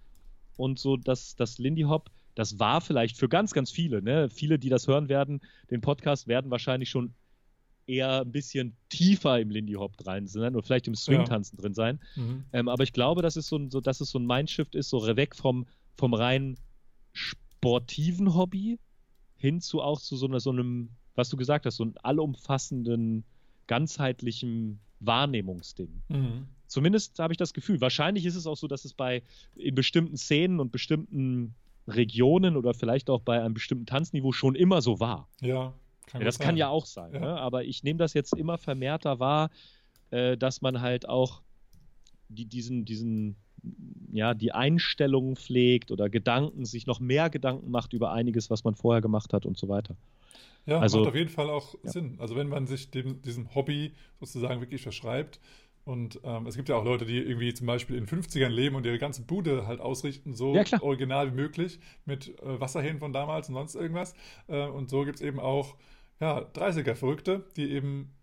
und so, dass das Lindy Hop, das war vielleicht für ganz, ganz viele, ne, viele, die das hören werden, den Podcast werden wahrscheinlich schon eher ein bisschen tiefer im Lindy Hop drin sein oder vielleicht im Swing-Tanzen ja. drin sein. Mhm. Ähm, aber ich glaube, dass es so ein, so, dass es so ein Mindshift ist, so weg vom, vom rein sportiven Hobby hin zu auch zu so, einer, so einem, was du gesagt hast, so einem allumfassenden, ganzheitlichen Wahrnehmungsding. Mhm. Zumindest habe ich das Gefühl. Wahrscheinlich ist es auch so, dass es bei in bestimmten Szenen und bestimmten Regionen oder vielleicht auch bei einem bestimmten Tanzniveau schon immer so war. Ja. Kann ja, das sein. kann ja auch sein. Ja. Ne? Aber ich nehme das jetzt immer vermehrter wahr, äh, dass man halt auch die, diesen, diesen, ja, die Einstellungen pflegt oder Gedanken, sich noch mehr Gedanken macht über einiges, was man vorher gemacht hat und so weiter. Ja, also, macht auf jeden Fall auch ja. Sinn. Also wenn man sich dem, diesem Hobby sozusagen wirklich verschreibt, und ähm, es gibt ja auch Leute, die irgendwie zum Beispiel in 50ern leben und ihre ganze Bude halt ausrichten, so ja, original wie möglich, mit äh, Wasserhähnen von damals und sonst irgendwas. Äh, und so gibt es eben auch ja, 30er-Verrückte, die eben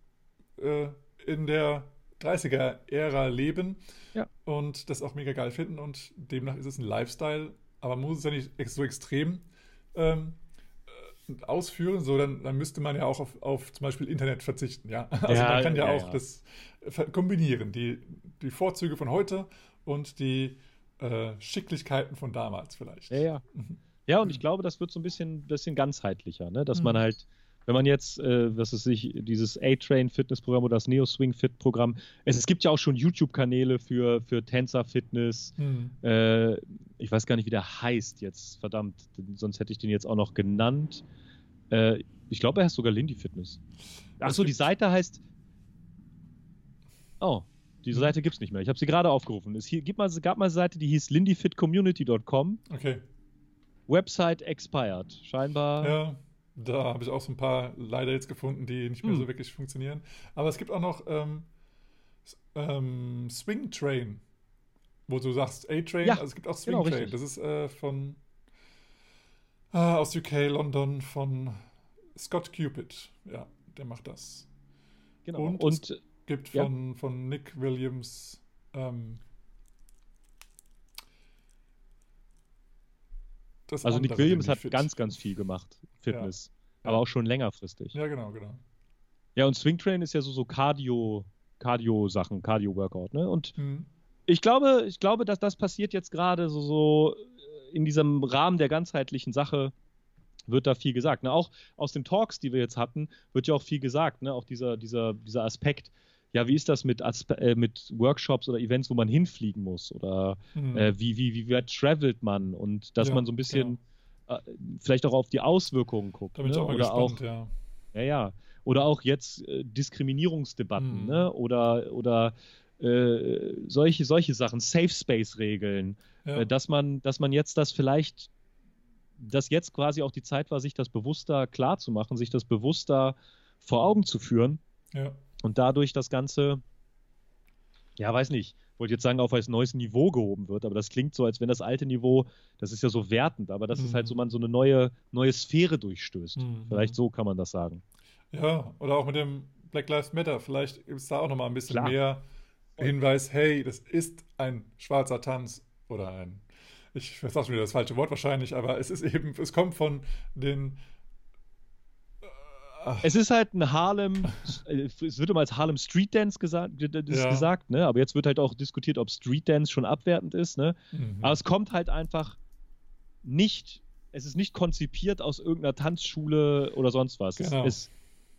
äh, in der 30er-Ära leben ja. und das auch mega geil finden. Und demnach ist es ein Lifestyle, aber man muss es ja nicht so extrem ähm, äh, ausführen, so dann, dann müsste man ja auch auf, auf zum Beispiel Internet verzichten. Ja? Also ja, man kann ja, ja auch das kombinieren, die, die Vorzüge von heute und die äh, Schicklichkeiten von damals vielleicht. Ja, ja. Mhm. Ja, und ich glaube, das wird so ein bisschen, bisschen ganzheitlicher, ne? dass mhm. man halt wenn man jetzt, äh, was ist sich, dieses A-Train Fitnessprogramm oder das Neo Swing Fit Programm, es, es gibt ja auch schon YouTube-Kanäle für, für Tänzer Fitness. Hm. Äh, ich weiß gar nicht, wie der heißt jetzt, verdammt, sonst hätte ich den jetzt auch noch genannt. Äh, ich glaube, er heißt sogar Lindy Fitness. Achso, die Seite heißt. Oh, diese hm. Seite gibt es nicht mehr. Ich habe sie gerade aufgerufen. Es hier, gibt mal, gab mal eine Seite, die hieß lindyfitcommunity.com. Okay. Website expired. Scheinbar. Ja da habe ich auch so ein paar leider jetzt gefunden, die nicht mehr hm. so wirklich funktionieren. Aber es gibt auch noch ähm, ähm, Swing Train, wo du sagst A-Train. Ja, also es gibt auch Swing genau, Train. Das ist äh, von äh, aus UK, London, von Scott Cupid. Ja, der macht das. Genau. Und, Und es gibt von, ja. von Nick Williams ähm, also Nick Williams hat fit. ganz, ganz viel gemacht, Fitness. Ja. Aber auch schon längerfristig. Ja, genau, genau. Ja, und Swing Train ist ja so, so Cardio, Cardio-Sachen, Cardio-Workout, ne? Und mhm. ich glaube, ich glaube, dass das passiert jetzt gerade so, so in diesem Rahmen der ganzheitlichen Sache wird da viel gesagt. Ne? Auch aus den Talks, die wir jetzt hatten, wird ja auch viel gesagt. Ne? Auch dieser, dieser, dieser Aspekt, ja, wie ist das mit, äh, mit Workshops oder Events, wo man hinfliegen muss? Oder mhm. äh, wie, wie, wie weit travelt man? Und dass ja, man so ein bisschen genau. Äh, vielleicht auch auf die Auswirkungen guckt. Da bin ne? ich auch oder gespannt, auch, ja. Ja, ja. Oder auch jetzt äh, Diskriminierungsdebatten, mhm. ne? Oder, oder äh, solche, solche Sachen, Safe Space-Regeln, ja. Äh, dass man, dass man jetzt das vielleicht dass jetzt quasi auch die Zeit war, sich das bewusster klar zu machen, sich das bewusster vor Augen zu führen. Ja. Und dadurch das Ganze, ja, weiß nicht, wollte jetzt sagen, auf ein neues Niveau gehoben wird, aber das klingt so, als wenn das alte Niveau, das ist ja so wertend, aber das mhm. ist halt so, mhm. man so eine neue, neue Sphäre durchstößt. Mhm. Vielleicht so kann man das sagen. Ja, oder auch mit dem Black Lives Matter, vielleicht gibt es da auch nochmal ein bisschen Klar. mehr Hinweis, hey, das ist ein schwarzer Tanz oder ein ich sag schon wieder das falsche Wort wahrscheinlich, aber es ist eben, es kommt von den es ist halt ein Harlem, äh, es wird immer als Harlem Street Dance gesagt, ja. gesagt, ne? aber jetzt wird halt auch diskutiert, ob Street Dance schon abwertend ist. Ne? Mhm. Aber es kommt halt einfach nicht, es ist nicht konzipiert aus irgendeiner Tanzschule oder sonst was. Genau. Es,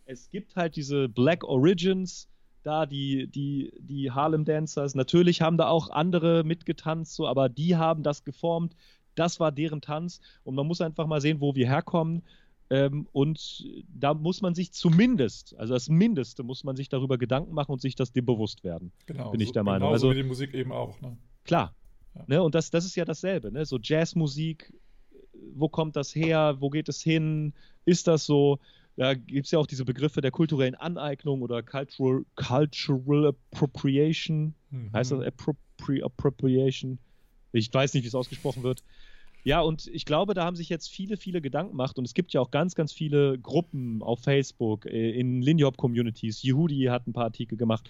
es gibt halt diese Black Origins, da, die, die, die Harlem Dancers. Natürlich haben da auch andere mitgetanzt, so, aber die haben das geformt. Das war deren Tanz. Und man muss einfach mal sehen, wo wir herkommen. Ähm, und da muss man sich zumindest, also das Mindeste, muss man sich darüber Gedanken machen und sich das dem bewusst werden. Genau. Bin ich der Meinung. Genauso also, wie die Musik eben auch. Ne? Klar. Ja. Ne, und das, das ist ja dasselbe. Ne? So Jazzmusik, wo kommt das her? Wo geht es hin? Ist das so? da gibt es ja auch diese Begriffe der kulturellen Aneignung oder Cultural, Cultural Appropriation. Mhm. Heißt das Appropri Appropriation? Ich weiß nicht, wie es ausgesprochen wird. Ja, und ich glaube, da haben sich jetzt viele, viele Gedanken gemacht und es gibt ja auch ganz, ganz viele Gruppen auf Facebook, äh, in Lindy Hop Communities. Yehudi hat ein paar Artikel gemacht,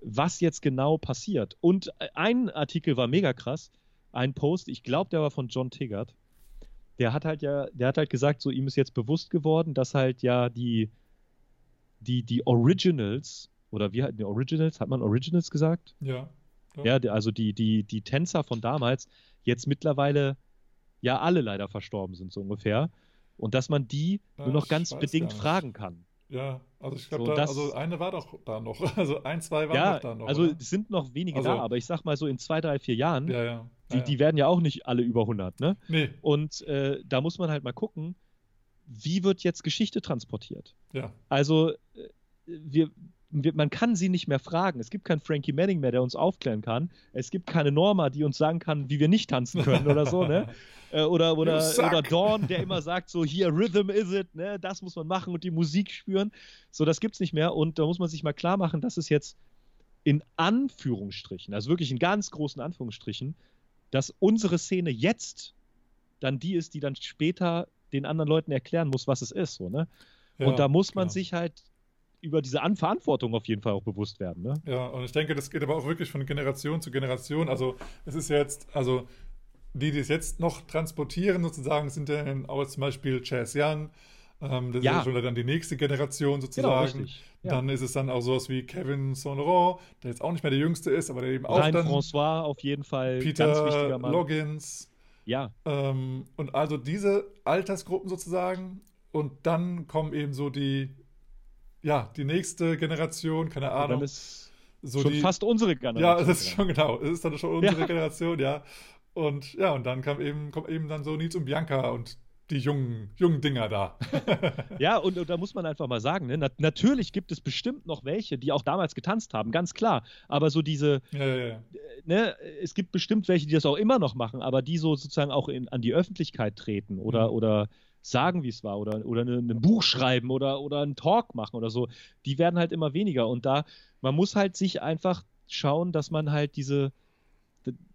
was jetzt genau passiert. Und ein Artikel war mega krass, ein Post, ich glaube, der war von John Tiggart der hat halt ja, der hat halt gesagt, so ihm ist jetzt bewusst geworden, dass halt ja die, die, die Originals, oder wie halt, die Originals, hat man Originals gesagt? Ja. Ja, ja also die, die, die Tänzer von damals jetzt mittlerweile ja alle leider verstorben sind, so ungefähr. Und dass man die ja, nur noch ganz bedingt fragen kann. Ja, also ich glaube, so, also eine war doch da noch. *laughs* Also ein, zwei waren ja, doch da noch. Also es sind noch wenige also, da, aber ich sag mal so in zwei, drei, vier Jahren, ja, ja, die, die werden ja auch nicht alle über 100, ne? Nee. Und äh, da muss man halt mal gucken, wie wird jetzt Geschichte transportiert? Ja. Also äh, wir, man kann sie nicht mehr fragen. Es gibt keinen Frankie Manning mehr, der uns aufklären kann. Es gibt keine Norma, die uns sagen kann, wie wir nicht tanzen können oder so, ne? *laughs* Äh, oder, oder, oder Dawn, der immer sagt, so hier, Rhythm is it, ne? Das muss man machen und die Musik spüren. So, das gibt's nicht mehr. Und da muss man sich mal klar machen, dass es jetzt in Anführungsstrichen, also wirklich in ganz großen Anführungsstrichen, dass unsere Szene jetzt dann die ist, die dann später den anderen Leuten erklären muss, was es ist, so, ne? Ja, und da muss man klar. sich halt über diese Verantwortung auf jeden Fall auch bewusst werden. Ne? Ja, und ich denke, das geht aber auch wirklich von Generation zu Generation. Also es ist jetzt, also die, die es jetzt noch transportieren, sozusagen, sind dann auch zum Beispiel Chaz Young. Ähm, das ja. ist ja schon dann die nächste Generation sozusagen. Genau, ja. Dann ist es dann auch sowas wie Kevin Sonneron, der jetzt auch nicht mehr der Jüngste ist, aber der eben auch Rein dann... François auf jeden Fall, Peter. Loggins. Ja. Ähm, und also diese Altersgruppen sozusagen und dann kommen eben so die ja, die nächste Generation, keine Ahnung. dann ist so schon die, fast unsere Generation. Ja, das ist schon genau. Es ist dann schon *laughs* unsere ja. Generation, ja. Und ja, und dann kam eben, kommt eben dann so Nils und Bianca und die jungen, jungen Dinger da. *laughs* ja, und, und, da muss man einfach mal sagen, ne, na, natürlich gibt es bestimmt noch welche, die auch damals getanzt haben, ganz klar. Aber so diese, ja, ja, ja. Äh, ne, es gibt bestimmt welche, die das auch immer noch machen, aber die so sozusagen auch in, an die Öffentlichkeit treten oder, mhm. oder sagen, wie es war oder, oder ein Buch schreiben oder, oder einen Talk machen oder so, die werden halt immer weniger. Und da, man muss halt sich einfach schauen, dass man halt diese,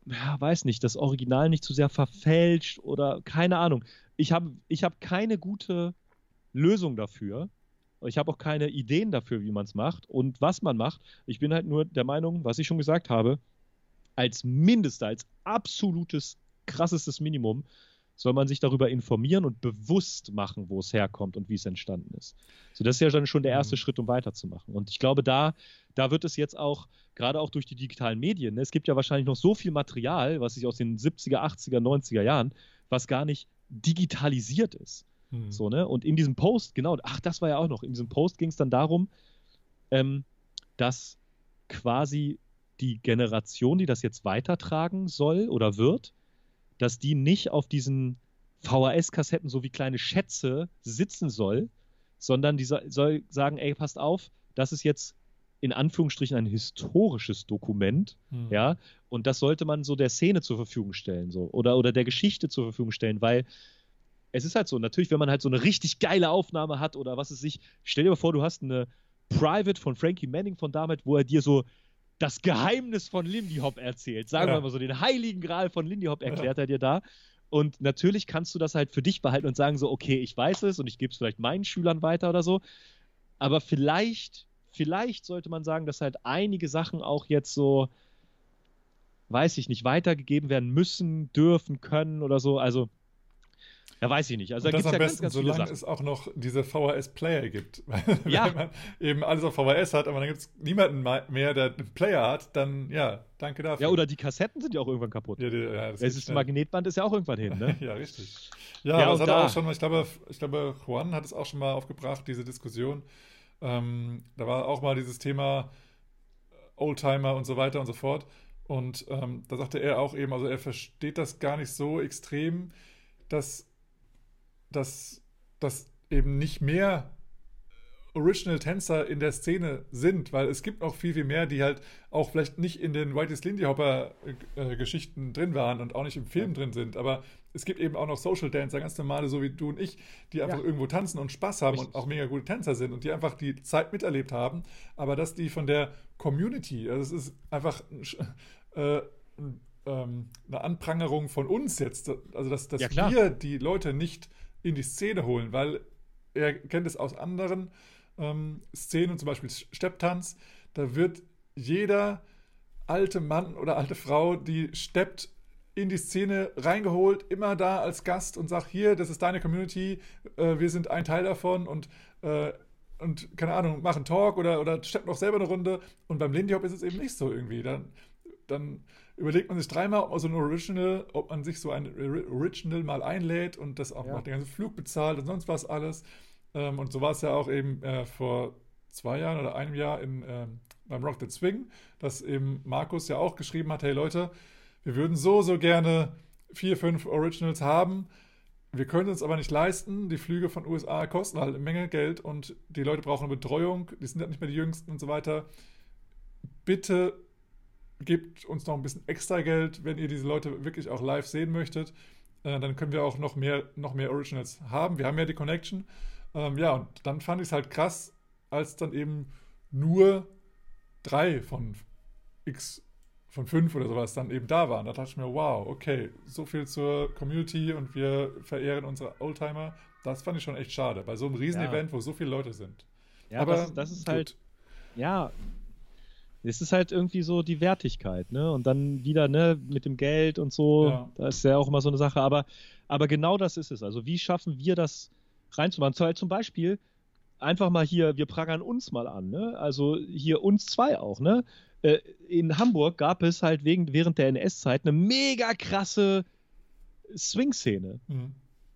ja, weiß nicht, das Original nicht zu sehr verfälscht oder keine Ahnung. Ich habe ich hab keine gute Lösung dafür. Ich habe auch keine Ideen dafür, wie man es macht und was man macht. Ich bin halt nur der Meinung, was ich schon gesagt habe, als Mindester, als absolutes krassestes Minimum soll man sich darüber informieren und bewusst machen, wo es herkommt und wie es entstanden ist. So, das ist ja dann schon der erste mhm. Schritt, um weiterzumachen. Und ich glaube, da, da wird es jetzt auch, gerade auch durch die digitalen Medien, ne, es gibt ja wahrscheinlich noch so viel Material, was sich aus den 70er, 80er, 90er Jahren, was gar nicht digitalisiert ist. Mhm. So, ne? Und in diesem Post, genau, ach, das war ja auch noch, in diesem Post ging es dann darum, ähm, dass quasi die Generation, die das jetzt weitertragen soll oder wird, dass die nicht auf diesen VHS-Kassetten so wie kleine Schätze sitzen soll, sondern die soll sagen, ey, passt auf, das ist jetzt in Anführungsstrichen ein historisches Dokument, hm. ja, und das sollte man so der Szene zur Verfügung stellen, so, oder, oder der Geschichte zur Verfügung stellen, weil es ist halt so, natürlich, wenn man halt so eine richtig geile Aufnahme hat oder was es sich, stell dir mal vor, du hast eine Private von Frankie Manning von damals, wo er dir so das Geheimnis von Lindy Hop erzählt. Sagen ja. wir mal so, den heiligen Gral von Lindy Hop erklärt ja. er dir da. Und natürlich kannst du das halt für dich behalten und sagen so, okay, ich weiß es und ich gebe es vielleicht meinen Schülern weiter oder so. Aber vielleicht, vielleicht sollte man sagen, dass halt einige Sachen auch jetzt so, weiß ich nicht, weitergegeben werden müssen, dürfen, können oder so. Also ja, weiß ich nicht. Also und da gibt es ja besten, ganz, ganz solange es auch noch diese VHS-Player gibt. *laughs* Ja. Wenn man eben alles auf VHS hat, aber dann gibt es niemanden mehr, der einen Player hat, dann ja, danke dafür. Ja, oder die Kassetten sind ja auch irgendwann kaputt. Ja, die, ja, das es ist, ein Magnetband ist ja auch irgendwann hin, ne? *laughs* ja, richtig. Ja, ja das hat da. auch schon mal, ich glaube, ich glaube, Juan hat es auch schon mal aufgebracht, diese Diskussion. Ähm, da war auch mal dieses Thema Oldtimer und so weiter und so fort. Und ähm, da sagte er auch eben, also er versteht das gar nicht so extrem, dass dass das eben nicht mehr Original-Tänzer in der Szene sind, weil es gibt noch viel, viel mehr, die halt auch vielleicht nicht in den Whitest Lindy Hopper-Geschichten äh, drin waren und auch nicht im Film ja. drin sind, aber es gibt eben auch noch Social Dancer, ganz normale, so wie du und ich, die einfach ja. irgendwo tanzen und Spaß haben Richtig. und auch mega gute Tänzer sind und die einfach die Zeit miterlebt haben, aber dass die von der Community, also es ist einfach *laughs* äh, ähm, eine Anprangerung von uns jetzt, also dass, dass ja, wir die Leute nicht in die Szene holen, weil er kennt es aus anderen ähm, Szenen, zum Beispiel Stepptanz, da wird jeder alte Mann oder alte Frau, die steppt, in die Szene reingeholt, immer da als Gast und sagt, hier, das ist deine Community, äh, wir sind ein Teil davon und, äh, und keine Ahnung, machen Talk oder, oder steppt noch selber eine Runde. Und beim Lindy Hop ist es eben nicht so irgendwie. Dann, dann überlegt man sich dreimal, ob man so ein Original, ob man sich so ein Original mal einlädt und das auch ja. mal den ganzen Flug bezahlt und sonst was alles. Ähm, und so war es ja auch eben äh, vor zwei Jahren oder einem Jahr in, ähm, beim Rock the Swing, dass eben Markus ja auch geschrieben hat, hey Leute, wir würden so, so gerne vier, fünf Originals haben. Wir können es aber nicht leisten. Die Flüge von USA kosten halt eine Menge Geld und die Leute brauchen eine Betreuung. Die sind halt nicht mehr die Jüngsten und so weiter. Bitte gebt uns noch ein bisschen extra Geld, wenn ihr diese Leute wirklich auch live sehen möchtet. Äh, dann können wir auch noch mehr, noch mehr Originals haben. Wir haben ja die Connection. Ähm, ja, und dann fand ich es halt krass, als dann eben nur drei von X von fünf oder sowas dann eben da waren. Da dachte ich mir, wow, okay, so viel zur Community und wir verehren unsere Oldtimer. Das fand ich schon echt schade, bei so einem Riesenevent, ja. wo so viele Leute sind. Ja, aber das, das ist halt, ja, es ist halt irgendwie so die Wertigkeit, ne? Und dann wieder, ne, mit dem Geld und so, ja. da ist ja auch immer so eine Sache, aber, aber genau das ist es. Also wie schaffen wir das reinzumachen? Halt zum Beispiel einfach mal hier, wir prangern uns mal an, ne? Also hier uns zwei auch, ne? Äh, in Hamburg gab es halt wegen, während der NS-Zeit eine mega krasse Swing-Szene. Mhm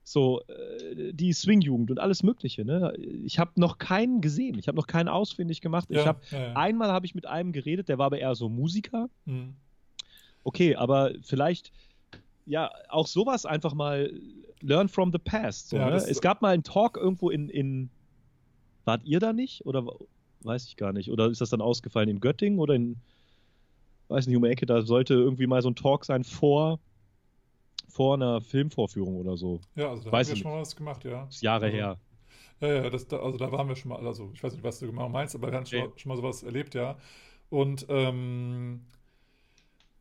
so äh, die Swing-Jugend und alles Mögliche. Ne? Ich habe noch keinen gesehen, ich habe noch keinen ausfindig gemacht. Ja, ich hab, ja, ja. einmal habe ich mit einem geredet, der war aber eher so Musiker. Mhm. Okay, aber vielleicht ja auch sowas einfach mal learn from the past. So, ne? Es gab mal einen Talk irgendwo in, in wart ihr da nicht oder weiß ich gar nicht oder ist das dann ausgefallen in Göttingen oder in weiß nicht um die Ecke, da sollte irgendwie mal so ein Talk sein vor vor einer Filmvorführung oder so. Ja, also da weiß haben wir schon mal was gemacht, ja. Das ist Jahre also, her. Ja, ja, das, also da waren wir schon mal, also ich weiß nicht, was du genau meinst, aber wir haben schon, schon mal sowas erlebt, ja. Und ähm,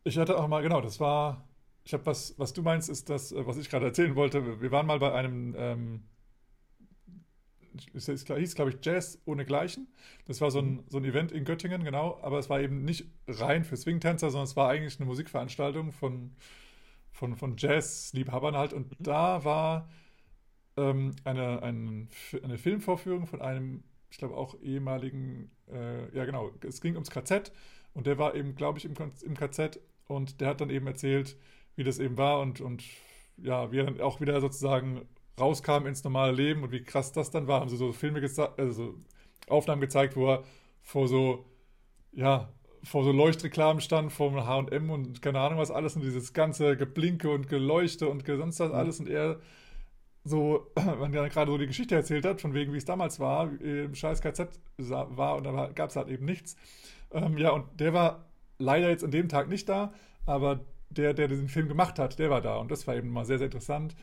ich hatte auch mal, genau, das war, ich habe was, was du meinst, ist das, äh, was ich gerade erzählen wollte. Wir waren mal bei einem, ähm, es hieß, glaube ich, Jazz ohne Gleichen. Das war so ein, so ein Event in Göttingen, genau, aber es war eben nicht rein für Swing-Tänzer, sondern es war eigentlich eine Musikveranstaltung von von, von Jazz-Liebhabern halt. Und mhm. da war ähm, eine, ein, eine Filmvorführung von einem, ich glaube auch ehemaligen, äh, ja genau, es ging ums KZ und der war eben, glaube ich, im, im KZ und der hat dann eben erzählt, wie das eben war und, und ja, wie er dann auch wieder sozusagen rauskam ins normale Leben und wie krass das dann war. Haben sie so Filme gezeigt, also Aufnahmen gezeigt, wo er vor so, ja, vor so Leuchtreklamen stand, vor HM und keine Ahnung was alles und dieses ganze Geblinke und Geleuchte und sonst was alles und er so, *clears throat* wenn er gerade so die Geschichte erzählt hat, von wegen, wie es damals war, im scheiß KZ war und da gab es halt eben nichts. Ähm, ja, und der war leider jetzt an dem Tag nicht da, aber der, der diesen Film gemacht hat, der war da und das war eben mal sehr, sehr interessant.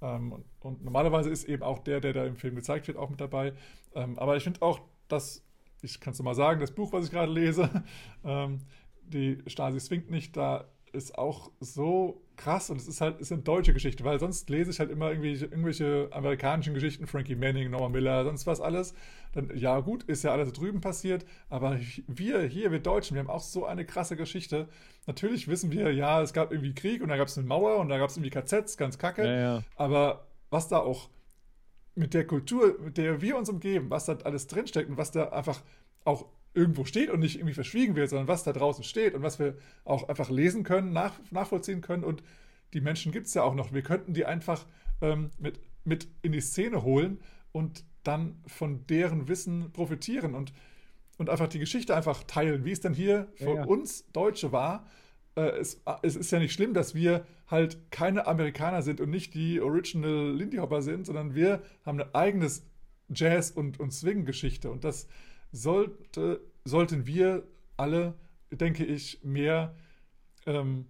Ähm, und, und, normalerweise ist eben auch der, der da im Film gezeigt wird, auch mit dabei. Ähm, aber ich finde auch, dass, ich kann es mal sagen, das Buch, was ich gerade lese, *laughs* ähm, die Stasi swingt nicht, da ist auch so krass und es ist halt ist eine deutsche Geschichte, weil sonst lese ich halt immer irgendwie irgendwelche amerikanischen Geschichten, Frankie Manning, Norman Miller, sonst was alles. Dann, ja gut, ist ja alles drüben passiert, aber wir hier, wir Deutschen, wir haben auch so eine krasse Geschichte. Natürlich wissen wir, ja, es gab irgendwie Krieg und da gab es eine Mauer und da gab es irgendwie KZs, ganz kacke. Ja, ja. Aber was da auch mit der Kultur, mit der wir uns umgeben, was da alles drinsteckt und was da einfach auch irgendwo steht und nicht irgendwie verschwiegen wird, sondern was da draußen steht und was wir auch einfach lesen können, nach, nachvollziehen können. Und die Menschen gibt es ja auch noch. Wir könnten die einfach ähm, mit, mit in die Szene holen und dann von deren Wissen profitieren und, und einfach die Geschichte einfach teilen, wie es denn hier für ja, ja. uns Deutsche war. Äh, es, es ist ja nicht schlimm, dass wir halt keine Amerikaner sind und nicht die Original Lindy Hopper sind, sondern wir haben ein eigenes Jazz- und, und Swing-Geschichte und das sollte, sollten wir alle, denke ich, mehr ähm,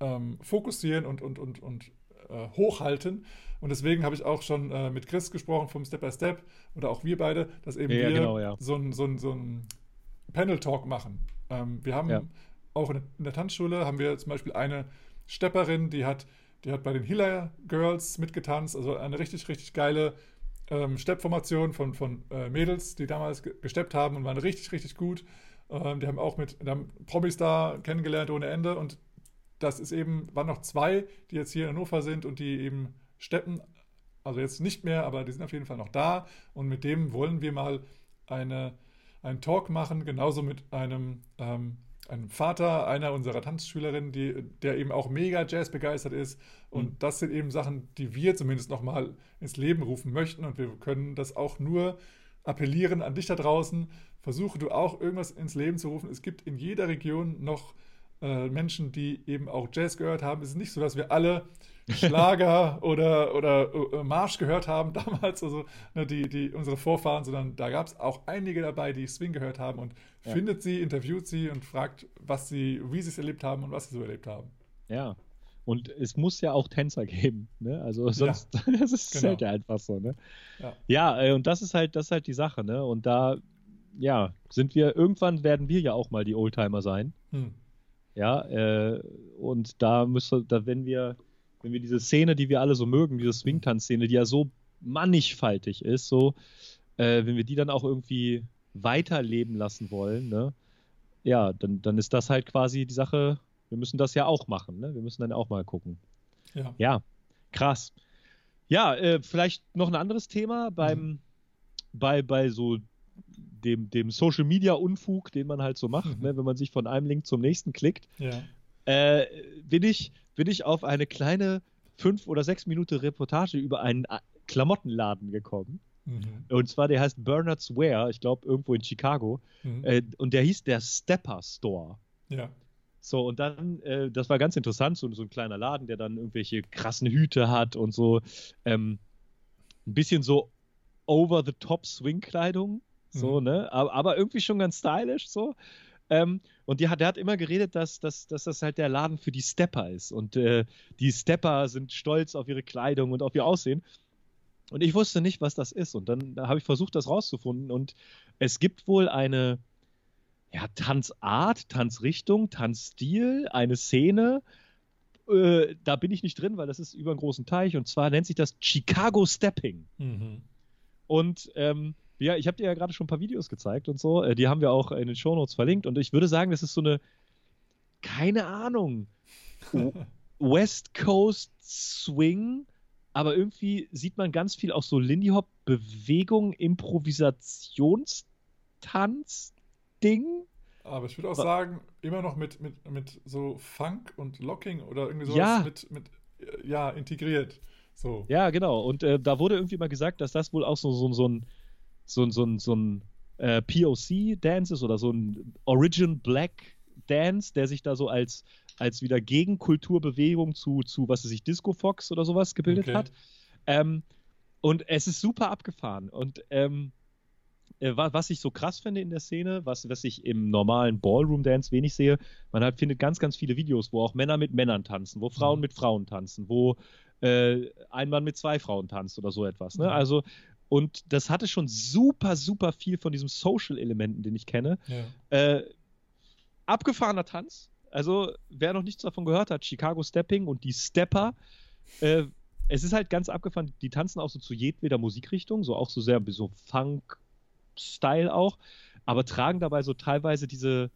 ähm, fokussieren und, und, und, und äh, hochhalten. Und deswegen habe ich auch schon äh, mit Chris gesprochen vom Step by Step oder auch wir beide, dass eben ja, wir genau, ja. so ein, so ein, so ein Panel-Talk machen. Ähm, wir haben ja. Auch in, der Tanzschule haben wir zum Beispiel eine Stepperin, die hat, die hat bei den Hiller Girls mitgetanzt, also eine richtig, richtig geile ähm, Steppformation von, von äh, Mädels, die damals gesteppt haben und waren richtig, richtig gut. Ähm, die haben auch mit, haben Promis da kennengelernt ohne Ende und das ist eben, waren noch zwei, die jetzt hier in Hannover sind und die eben steppen. Also jetzt nicht mehr, aber die sind auf jeden Fall noch da und mit dem wollen wir mal eine, einen Talk machen, genauso mit einem ähm, ein Vater einer unserer Tanzschülerinnen, die, der eben auch mega Jazz begeistert ist. Und mhm. das sind eben Sachen, die wir zumindest nochmal ins Leben rufen möchten. Und wir können das auch nur appellieren an dich da draußen. Versuche du auch irgendwas ins Leben zu rufen. Es gibt in jeder Region noch äh, Menschen, die eben auch Jazz gehört haben. Es ist nicht so, dass wir alle Schlager oder, oder äh, Marsch gehört haben *laughs* damals, also ne, die, die, unsere Vorfahren, sondern da gab es auch einige dabei, die Swing gehört haben und ja. findet sie, interviewt sie und fragt, was sie, wie sie es erlebt haben und was sie so erlebt haben. Ja. Und es muss ja auch Tänzer geben, ne? Also sonst, ja, *laughs* das ist genau. halt ja einfach so, ne? Ja, ja äh, und das ist halt, das ist halt die Sache, ne? Und da, ja, sind wir, irgendwann werden wir ja auch mal die Oldtimer sein. Hm. Ja, äh, und da müsste, da wenn wir, wenn wir diese Szene, die wir alle so mögen, diese Swingtanz-Szene, die ja so mannigfaltig ist, so, äh, wenn wir die dann auch irgendwie weiterleben lassen wollen, ne, ja, dann, dann ist das halt quasi die Sache, wir müssen das ja auch machen, ne? Wir müssen dann auch mal gucken. Ja, ja krass. Ja, äh, vielleicht noch ein anderes Thema beim, mhm. bei, bei so dem, dem Social Media Unfug, den man halt so macht, mhm. ne, wenn man sich von einem Link zum nächsten klickt, ja. Äh, bin ich bin ich auf eine kleine fünf oder sechs Minuten Reportage über einen äh, Klamottenladen gekommen. Mhm. Und zwar, der heißt Bernard's Wear, ich glaube irgendwo in Chicago. Mhm. Äh, und der hieß der Stepper Store. Ja. So, und dann, äh, das war ganz interessant, so, so, ein kleiner Laden, der dann irgendwelche krassen Hüte hat und so ähm, ein bisschen so over-the-top-Swing-Kleidung. So, mhm. ne? Aber, aber, irgendwie schon ganz stylisch, so. Ähm, und die, der hat immer geredet, dass, dass, dass das halt der Laden für die Stepper ist. Und äh, die Stepper sind stolz auf ihre Kleidung und auf ihr Aussehen. Und ich wusste nicht, was das ist. Und dann habe ich versucht, das rauszufinden. Und es gibt wohl eine ja, Tanzart, Tanzrichtung, Tanzstil, eine Szene. Äh, da bin ich nicht drin, weil das ist über einen großen Teich. Und zwar nennt sich das Chicago Stepping. Mhm. Und ähm, ja, ich habe dir ja gerade schon ein paar Videos gezeigt und so. Äh, die haben wir auch in den Shownotes verlinkt. Und ich würde sagen, das ist so eine, keine Ahnung, *laughs* West Coast Swing, aber irgendwie sieht man ganz viel auch so Lindy Hop Bewegung, Improvisationstanz Ding. Aber ich würde auch sagen, immer noch mit, mit, mit so Funk und Locking oder irgendwie sowas Ja. mit, mit, ja, integriert. So. Ja, genau. Und äh, da wurde irgendwie mal gesagt, dass das wohl auch so, so, so ein, so, ein- so ein, so ein äh, POC-Dance ist oder so ein Origin Black Dance, der sich da so als, als wieder Gegenkulturbewegung zu, zu, was weiß ich, Disco Fox oder sowas gebildet Okay. hat. Ähm, und es ist super abgefahren. Und ähm, äh, wa- was ich so krass finde in der Szene, was, was ich im normalen Ballroom-Dance wenig sehe, man hat, findet ganz, ganz viele Videos, wo auch Männer mit Männern tanzen, wo Frauen Mhm. mit Frauen tanzen, wo äh, ein Mann mit zwei Frauen tanzt oder so etwas. Ne? Mhm. Also, und das hatte schon super, super viel von diesem Social-Elementen, den ich kenne. Ja. Äh, abgefahrener Tanz. Also, wer noch nichts davon gehört hat, Chicago Stepping und die Stepper. Äh, es ist halt ganz abgefahren. Die tanzen auch so zu jedweder Musikrichtung, so auch so sehr so Funk-Style auch, aber tragen dabei so teilweise diese,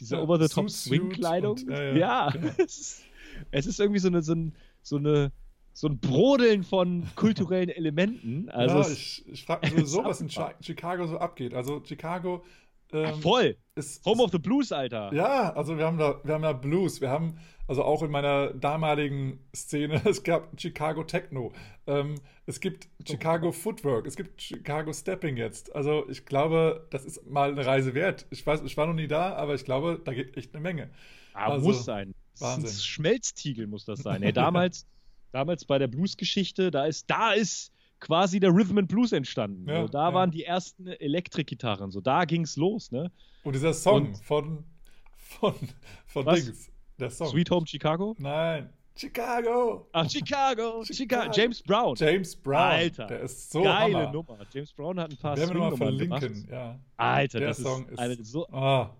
diese Ja, Over-the-Top-Swing-Kleidung. Und- ja, Ja, ja, ja. *laughs* Es, ist, es ist irgendwie so eine, so, ein, so eine so ein Brodeln von kulturellen Elementen. *laughs* Also ja, ich, ich frage mich sowieso, ist was in. Chi- *laughs* Chicago so abgeht. Also Chicago ähm, voll. ist, Home of the Blues, Alter. Ja, also wir haben da, wir haben da Blues, wir haben, also auch in meiner damaligen Szene, *laughs* es gab Chicago Techno, ähm, es gibt Chicago Footwork, es gibt Chicago Stepping jetzt. Also ich glaube, das ist mal eine Reise wert. Ich weiß, ich war noch nie da, aber ich glaube, da geht echt eine Menge. Ah, Also, muss sein. Das ist Wahnsinn. Ein Schmelztiegel muss das sein. Ey, damals, damals bei der Blues-Geschichte, da ist, da ist quasi der Rhythm and Blues entstanden. Ja, so, da ja. waren die ersten Elektrikgitarren. So, da ging's los, ne? Und dieser Song Und- von, von, von Was? Dings, der Song. Sweet Home Chicago? Nein, Chicago. Ah, Chicago, Chicago. Chicago. James Brown. James Brown. Alter, Der ist so Geile Hammer. Nummer. James Brown hat ein paar Werden wir nochmal Swing-Nummern verlinken. gemacht. Ja. Alter, Der das Song ist, ist- eine, so, Ah,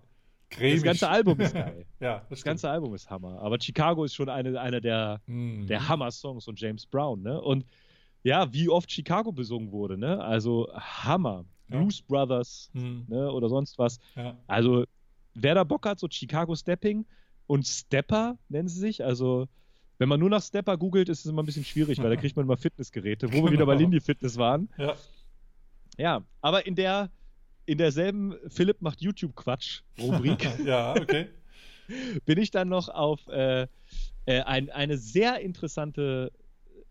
cremig. das ganze Album ist geil. *laughs* ja, das, Das ganze Album ist Hammer. Aber Chicago ist schon eine, einer der, Mm. der Hammer-Songs von James Brown, ne? Und ja, wie oft Chicago besungen wurde, ne? Also Hammer. Ja. Blues Brothers, Mm. ne? Oder sonst was. Ja. Also, wer da Bock hat, so Chicago Stepping und Stepper nennen sie sich. Also, wenn man nur nach Stepper googelt, ist es immer ein bisschen schwierig, weil da *laughs* kriegt man immer Fitnessgeräte, wo wir wieder bei Genau. Lindy Fitness waren. ja. Ja, aber in der in derselben Philipp macht YouTube-Quatsch Rubrik *laughs* ja, okay. bin ich dann noch auf äh, äh, ein, eine sehr interessante,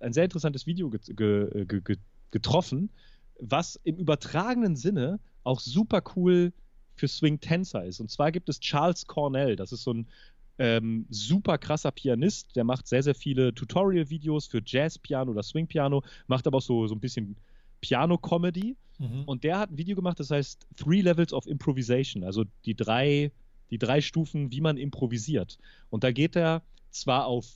ein sehr interessantes Video ge ge ge ge getroffen, was im übertragenen Sinne auch super cool für Swing-Tänzer ist. Und zwar gibt es Charles Cornell, das ist so ein ähm, super krasser Pianist, der macht sehr, sehr viele Tutorial-Videos für Jazz-Piano oder Swing-Piano, macht aber auch so, so ein bisschen Piano-Comedy. Mhm. Und der hat ein Video gemacht, das heißt Three Levels of Improvisation, also die drei, die drei Stufen, wie man improvisiert. Und da geht er zwar auf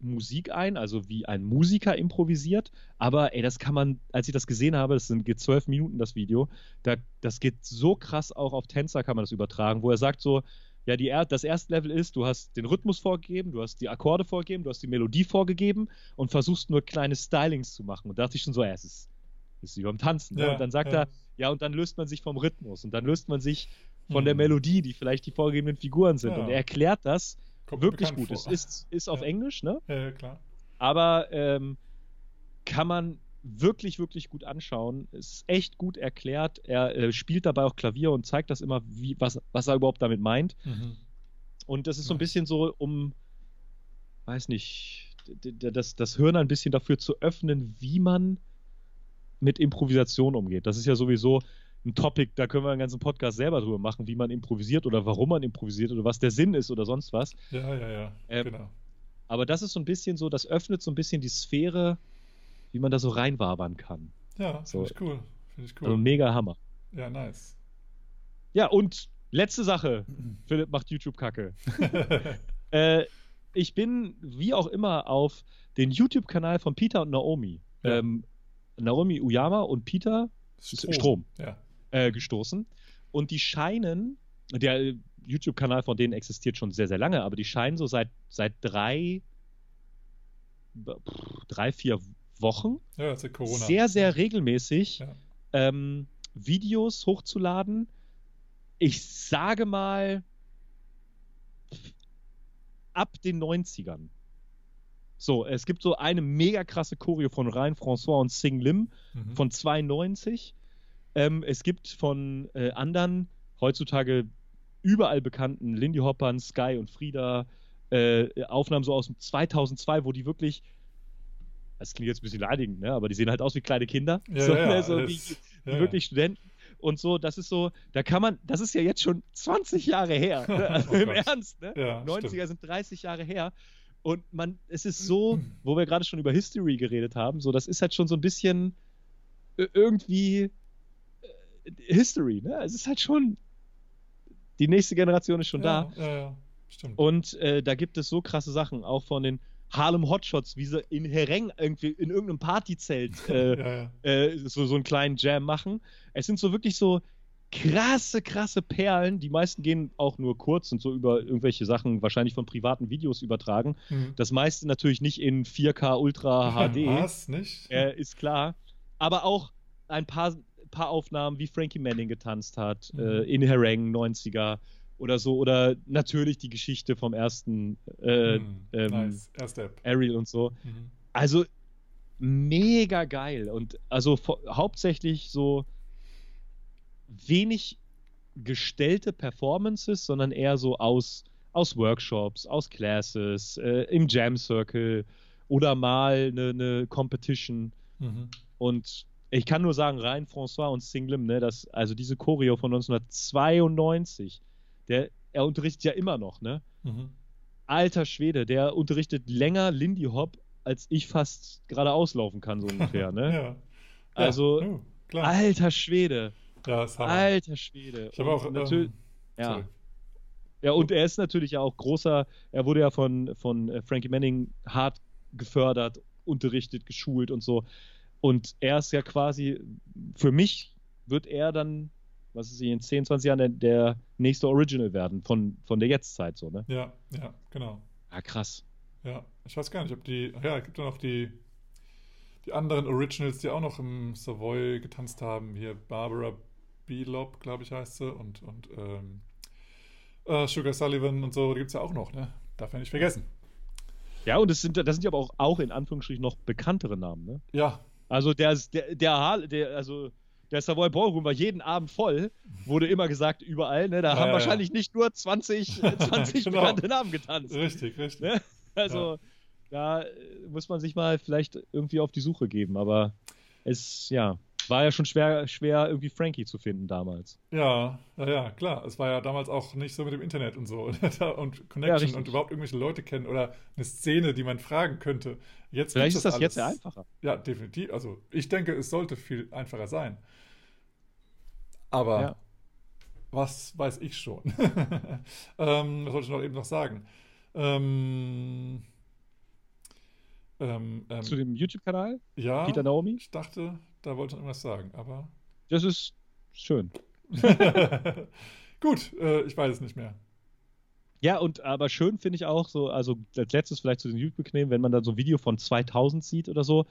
Musik ein, also wie ein Musiker improvisiert, aber ey, das kann man, als ich das gesehen habe, das sind geht zwölf Minuten das Video, da, das geht so krass auch auf Tänzer kann man das übertragen, wo er sagt so, ja, die, das erste Level ist, du hast den Rhythmus vorgegeben, du hast die Akkorde vorgegeben, du hast die Melodie vorgegeben und versuchst nur kleine Stylings zu machen. Und da dachte ich schon so, ja, es ist, ist wie beim Tanzen. Ne? Ja, und dann sagt ja. er, ja, und dann löst man sich vom Rhythmus und dann löst man sich von der Hm. Melodie, die vielleicht die vorgegebenen Figuren sind. Ja. Und er erklärt das Kommt wirklich gut. Es vor. ist, ist auf. Englisch, ne? Ja, klar. aber ähm, kann man wirklich, wirklich gut anschauen. Es ist echt gut erklärt. Er äh, spielt dabei auch Klavier und zeigt das immer, wie, was, was er überhaupt damit meint. Mhm. Und das ist so ein bisschen so, um, weiß nicht, das, das Hirn ein bisschen dafür zu öffnen, wie man mit Improvisation umgeht. Das ist ja sowieso ein Topic, da können wir einen ganzen Podcast selber drüber machen, wie man improvisiert oder warum man improvisiert oder was der Sinn ist oder sonst was. Ja, ja, ja. Ähm, genau. Aber das ist so ein bisschen so, das öffnet so ein bisschen die Sphäre, wie man da so reinwabern kann. Ja, so- finde ich cool. Finde ich cool. Also mega Hammer. ja, nice. Ja, und letzte Sache. *clears throat* Philipp macht YouTube-Kacke. *laughs* Äh, ich bin, wie auch immer, auf den YouTube-Kanal von Peter und Naomi. Ja. Ähm, Naomi Uyama und Peter Strom. Ja. äh, gestoßen. Und die scheinen, der YouTube-Kanal von denen existiert schon sehr, sehr lange, aber die scheinen so seit, seit drei, drei, vier Wochen Ja, sehr, sehr regelmäßig Ja. ähm, Videos hochzuladen. Ich sage mal ab den 90ern. So, es gibt so eine mega krasse Choreo von Ryan François und Sing Lim Mhm. von 92. Ähm, es gibt von äh, anderen heutzutage überall bekannten Lindy Hoppern, Sky und Frieda äh, Aufnahmen so aus dem 2002, wo die wirklich, das klingt jetzt ein bisschen leidigend, ne? aber die sehen halt aus wie kleine Kinder, Ja, so, ja, ne? so das- wie, wie ja, wirklich Studenten und so. Das ist so, da kann man, das ist ja jetzt schon 20 Jahre her, *laughs* ne? also Oh im. Ernst, ne? Ja, 90er stimmt. sind 30 Jahre her. Und man, es ist so, wo wir gerade schon über History geredet haben, so, das ist halt schon so ein bisschen äh, irgendwie äh, History, ne? Es ist halt schon, die nächste Generation ist schon da. Ja, ja, ja, stimmt. Und äh, da gibt es so krasse Sachen, auch von den Harlem Hotshots, wie sie in Hereng irgendwie in irgendeinem Partyzelt *laughs* äh, ja, ja. äh, so, so einen kleinen Jam machen. Es sind so wirklich so krasse, krasse Perlen. Die meisten gehen auch nur kurz und so über irgendwelche Sachen, wahrscheinlich von privaten Videos übertragen. Mhm. Das meiste natürlich nicht in 4K Ultra *laughs* HD, Was? Nicht? äh, ist klar. Aber auch ein paar, paar Aufnahmen, wie Frankie Manning getanzt hat, Mhm. äh, in Hereng 90er oder so. Oder natürlich die Geschichte vom ersten äh, Mhm. ähm, nice. Ariel und so. Mhm. Also mega geil und also hauptsächlich so wenig gestellte Performances, sondern eher so aus, aus Workshops, aus Classes, äh, im Jam Circle oder mal eine, eine Competition. Mhm. Und ich kann nur sagen, rein François und Singlim, ne, das, also diese Choreo von 1992, der, er unterrichtet ja immer noch, ne? Mhm. alter Schwede, der unterrichtet länger Lindy Hop, als ich fast gerade auslaufen kann, so ungefähr, ne? *laughs* Ja. Also, ja, oh, alter Schwede, Ja, ist Hammer. alter Schwede. Ich habe auch. Natürlich, ähm, ja. sorry. ja, und er ist natürlich ja auch großer, er wurde ja von, von äh, Frankie Manning hart gefördert, unterrichtet, geschult und so. Und er ist ja quasi, für mich wird er dann, was ist in 10, 20 Jahren der, der nächste Original werden von, von der Jetztzeit, so, ne? Ja, ja, genau. Ja, krass. Ja, ich weiß gar nicht, ob die. Ja, es gibt ja noch die, die anderen Originals, die auch noch im Savoy getanzt haben. Hier Barbara Belob, glaube ich, heißt sie. Und, und ähm, äh, Sugar Sullivan und so, die gibt es ja auch noch, ne? Darf man nicht vergessen. Ja, und das sind, das sind ja aber auch, auch in Anführungsstrichen noch bekanntere Namen, ne? Ja, Also der, der, der, der also der Savoy Ballroom war jeden Abend voll, wurde immer gesagt, überall, ne? Da Ja, haben ja, wahrscheinlich nicht nur 20, äh, 20 Genau. bekannte Namen getanzt. richtig, richtig. Ne? Also da muss man sich mal vielleicht irgendwie auf die Suche geben, aber es, ja, war ja schon schwer, schwer irgendwie Frankie zu finden damals. Ja, ja, ja, klar. Es war ja damals auch nicht so mit dem Internet und so *laughs* und Ja, Connection richtig. und überhaupt irgendwelche Leute kennen oder eine Szene, die man fragen könnte. Jetzt Vielleicht ist das jetzt ja einfacher. Ja, definitiv. Also ich denke, es sollte viel einfacher sein. Aber Ja. was weiß ich schon? *laughs* ähm, was wollte ich noch eben noch sagen? Ähm, ähm, ähm, Zu dem YouTube-Kanal, ja, Peter Naomi, ich dachte, da wollte ich noch irgendwas sagen, aber das ist schön. *laughs* gut, äh, ich weiß es nicht mehr. Ja, und aber schön finde ich auch so, also als letztes vielleicht zu den YouTube nehmen, wenn man da so ein Video von 2000 sieht oder so,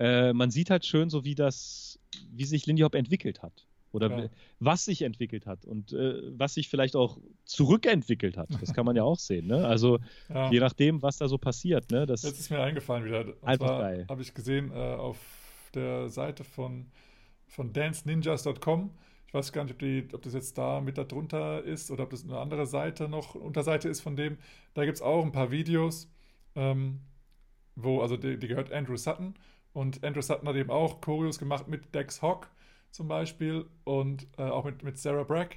äh, man sieht halt schön so, wie das, wie sich Lindy Hop entwickelt hat. Oder Ja. was sich entwickelt hat und äh, was sich vielleicht auch zurückentwickelt hat. Das kann man ja auch sehen, ne? Also *laughs* Ja. je nachdem, was da so passiert, ne? Das, Jetzt ist mir eingefallen wieder. Und Einfach geil. habe ich gesehen äh, auf der Seite von, von danceninjas.com. Ich weiß gar nicht, ob, die, ob das jetzt da mit da drunter ist oder ob das eine andere Seite noch, Unterseite ist von dem. Da gibt es auch ein paar Videos, ähm, wo, also die, die gehört Andrew Sutton. Und Andrew Sutton hat eben auch Choreos gemacht mit Dex Hawk zum Beispiel und äh, auch mit, mit Sarah Bragg.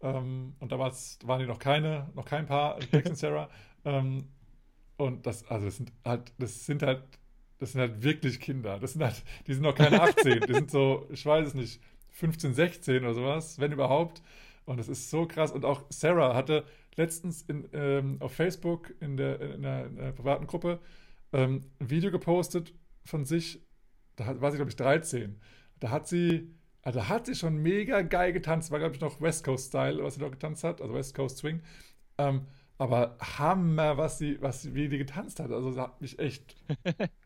Ähm, und damals waren die noch keine, noch kein Paar, Dex *laughs* und Sarah. Ähm, und das, also das sind halt, das sind halt, das sind halt wirklich Kinder. Das sind halt, die sind noch keine 18, die sind so, ich weiß es nicht, 15, 16 oder sowas, wenn überhaupt. Und das ist so krass. Und auch Sarah hatte letztens in, ähm, auf Facebook in der, in einer, in einer privaten Gruppe ähm, ein Video gepostet von sich, da war sie, glaube ich, 13. Da hat sie, also hat sie schon mega geil getanzt, war, glaube ich, noch West Coast Style, was sie dort getanzt hat, also West Coast Swing. Ähm, aber Hammer, was sie, was sie, wie die getanzt hat. Also, das hat mich echt *laughs*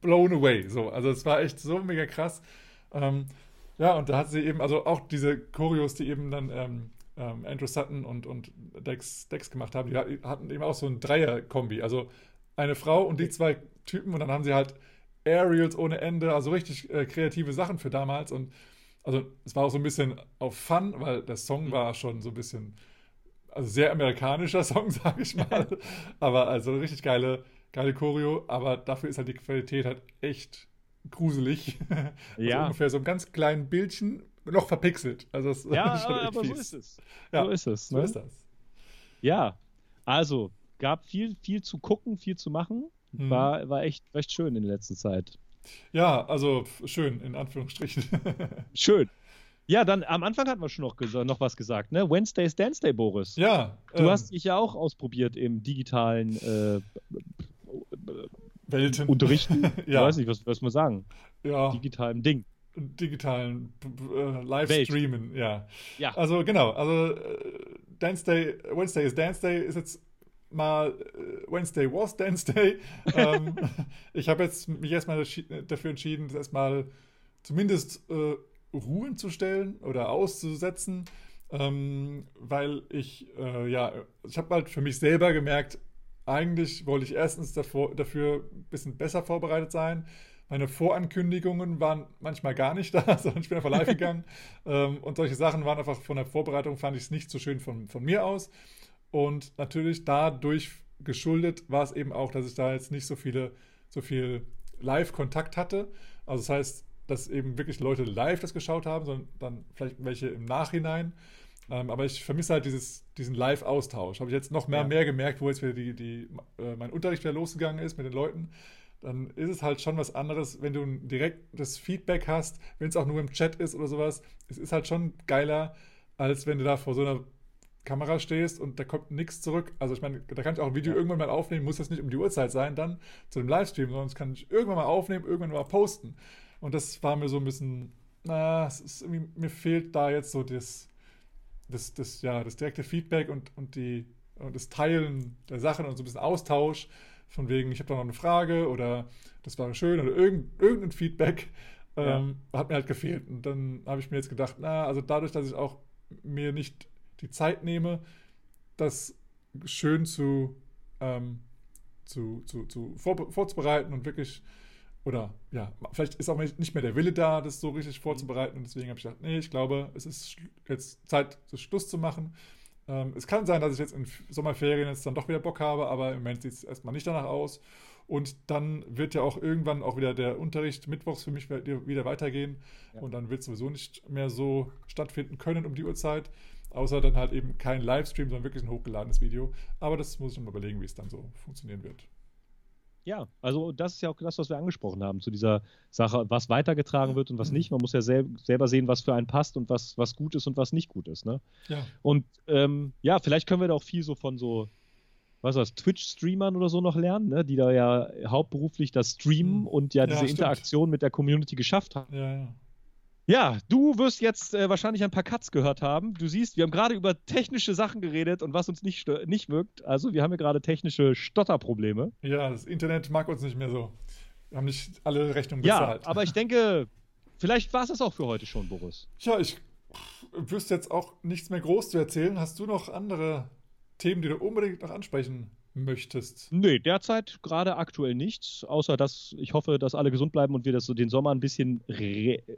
blown away. So, also es war echt so mega krass. Ähm, ja, und da hat sie eben, also auch diese Choreos, die eben dann ähm, ähm, Andrew Sutton und, und Dex, Dex gemacht haben, die hatten eben auch so ein Dreier-Kombi. Also eine Frau und die zwei Typen und dann haben sie halt Aerials ohne Ende, also richtig äh, kreative Sachen für damals und also es war auch so ein bisschen auf Fun, weil der Song war schon so ein bisschen, also sehr amerikanischer *laughs* Song, sage ich mal, *laughs* aber also richtig geile, geile Choreo, aber dafür ist halt die Qualität halt echt gruselig. *laughs* Also ja. ungefähr so ein ganz kleinen Bildchen, noch verpixelt. Also das ja, *laughs* aber, aber so ist es. Ja, so ist es. Ne? So ist das. Ja, also gab viel, viel zu gucken, viel zu machen. Mhm. War, war echt recht schön in der letzten Zeit. Ja, also schön, in Anführungsstrichen. *laughs* schön. Ja, dann am Anfang hatten wir schon noch, noch was gesagt, ne? Wednesday's Dance Day, Boris. Ja. Du ähm, hast dich ja auch ausprobiert im digitalen äh, Welten. Unterrichten. *laughs* ja. Ich weiß nicht, was, was man sagen. Ja. Digitalen Ding. Digitalen äh, Livestreamen, ja. Ja. Also genau, also äh, Dance Day, Wednesday is Dance Day ist jetzt mal äh, Wednesday was Dance Day. *laughs* ähm, ich habe jetzt mich erstmal dafür entschieden, das erstmal zumindest äh, ruhen zu stellen oder auszusetzen, ähm, weil ich, äh, ja, ich habe halt für mich selber gemerkt, eigentlich wollte ich erstens davor, dafür ein bisschen besser vorbereitet sein. Meine Vorankündigungen waren manchmal gar nicht *laughs* da, sondern ich bin einfach live gegangen. *laughs* ähm, und solche Sachen waren einfach von der Vorbereitung, fand ich es nicht so schön von, von mir aus. Und natürlich dadurch geschuldet war es eben auch, dass ich da jetzt nicht so viele, so viel Live-Kontakt hatte. Also das heißt, dass eben wirklich Leute live das geschaut haben, sondern dann vielleicht welche im Nachhinein. Ähm, aber ich vermisse halt dieses, diesen Live-Austausch. Habe ich jetzt noch mehr, ja. mehr gemerkt, wo jetzt wieder die, die, äh, mein Unterricht wieder losgegangen ist mit den Leuten. Dann ist es halt schon was anderes, wenn du ein direktes Feedback hast, wenn es auch nur im Chat ist oder sowas. Es ist halt schon geiler, als wenn du da vor so einer Kamera stehst und da kommt nichts zurück. Also ich meine, da kann ich auch ein Video ja. irgendwann mal aufnehmen, muss das nicht um die Uhrzeit sein, dann zu dem Livestream, sondern das kann ich irgendwann mal aufnehmen, irgendwann mal posten. Und das war mir so ein bisschen, na, es ist irgendwie, mir fehlt da jetzt so das, das, das, ja, das direkte Feedback und, und, die, und das Teilen der Sachen und so ein bisschen Austausch, von wegen, ich habe da noch eine Frage oder das war schön oder irgend, irgendein Feedback ähm, ja. hat mir halt gefehlt. Und dann habe ich mir jetzt gedacht, na, also dadurch, dass ich auch mir nicht die Zeit nehme, das schön zu, ähm, zu, zu, zu vor, vorzubereiten und wirklich, oder ja, vielleicht ist auch nicht mehr der Wille da, das so richtig vorzubereiten und deswegen habe ich gedacht, nee, ich glaube, es ist jetzt Zeit, Schluss zu machen. Ähm, es kann sein, dass ich jetzt in Sommerferien jetzt dann doch wieder Bock habe, aber im Moment sieht es erstmal nicht danach aus. Und dann wird ja auch irgendwann auch wieder der Unterricht mittwochs für mich wieder weitergehen. Ja. Und dann wird es sowieso nicht mehr so stattfinden können um die Uhrzeit. Außer dann halt eben kein Livestream, sondern wirklich ein hochgeladenes Video. Aber das muss ich mal überlegen, wie es dann so funktionieren wird. Ja, also das ist ja auch das, was wir angesprochen haben, zu dieser Sache, was weitergetragen wird und was nicht. Man muss ja sel selber sehen, was für einen passt und was, was gut ist und was nicht gut ist. Ne? Ja. Und ähm, ja, vielleicht können wir da auch viel so von so, was was, Twitch-Streamern oder so noch lernen, ne? die da ja hauptberuflich das Streamen mhm. und ja, ja diese stimmt. Interaktion mit der Community geschafft haben. Ja, ja. Ja, du wirst jetzt äh, wahrscheinlich ein paar Cuts gehört haben. Du siehst, wir haben gerade über technische Sachen geredet und was uns nicht, nicht wirkt. Also wir haben ja gerade technische Stotterprobleme. Ja, das Internet mag uns nicht mehr so. Wir haben nicht alle Rechnungen bezahlt. Ja, aber ich denke, vielleicht war es das auch für heute schon, Boris. Ja, ich wüsste jetzt auch nichts mehr groß zu erzählen. Hast du noch andere Themen, die du unbedingt noch ansprechen möchtest? Nee, derzeit gerade aktuell nichts, außer dass ich hoffe, dass alle gesund bleiben und wir das so den Sommer ein bisschen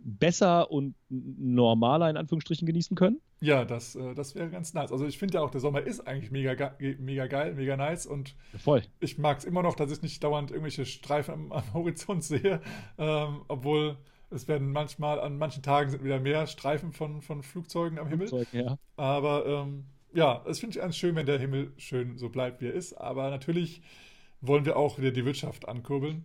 besser und normaler in Anführungsstrichen genießen können. Ja, das, äh, das wäre ganz nice. Also ich finde ja auch, der Sommer ist eigentlich mega, mega geil, mega nice und Voll. ich mag es immer noch, dass ich nicht dauernd irgendwelche Streifen am, am Horizont *laughs* sehe, ähm, obwohl es werden manchmal, an manchen Tagen sind wieder mehr Streifen von, von Flugzeugen am Himmel. Flugzeug, ja. Aber ähm, ja, es finde ich ganz schön, wenn der Himmel schön so bleibt, wie er ist. Aber natürlich wollen wir auch wieder die Wirtschaft ankurbeln.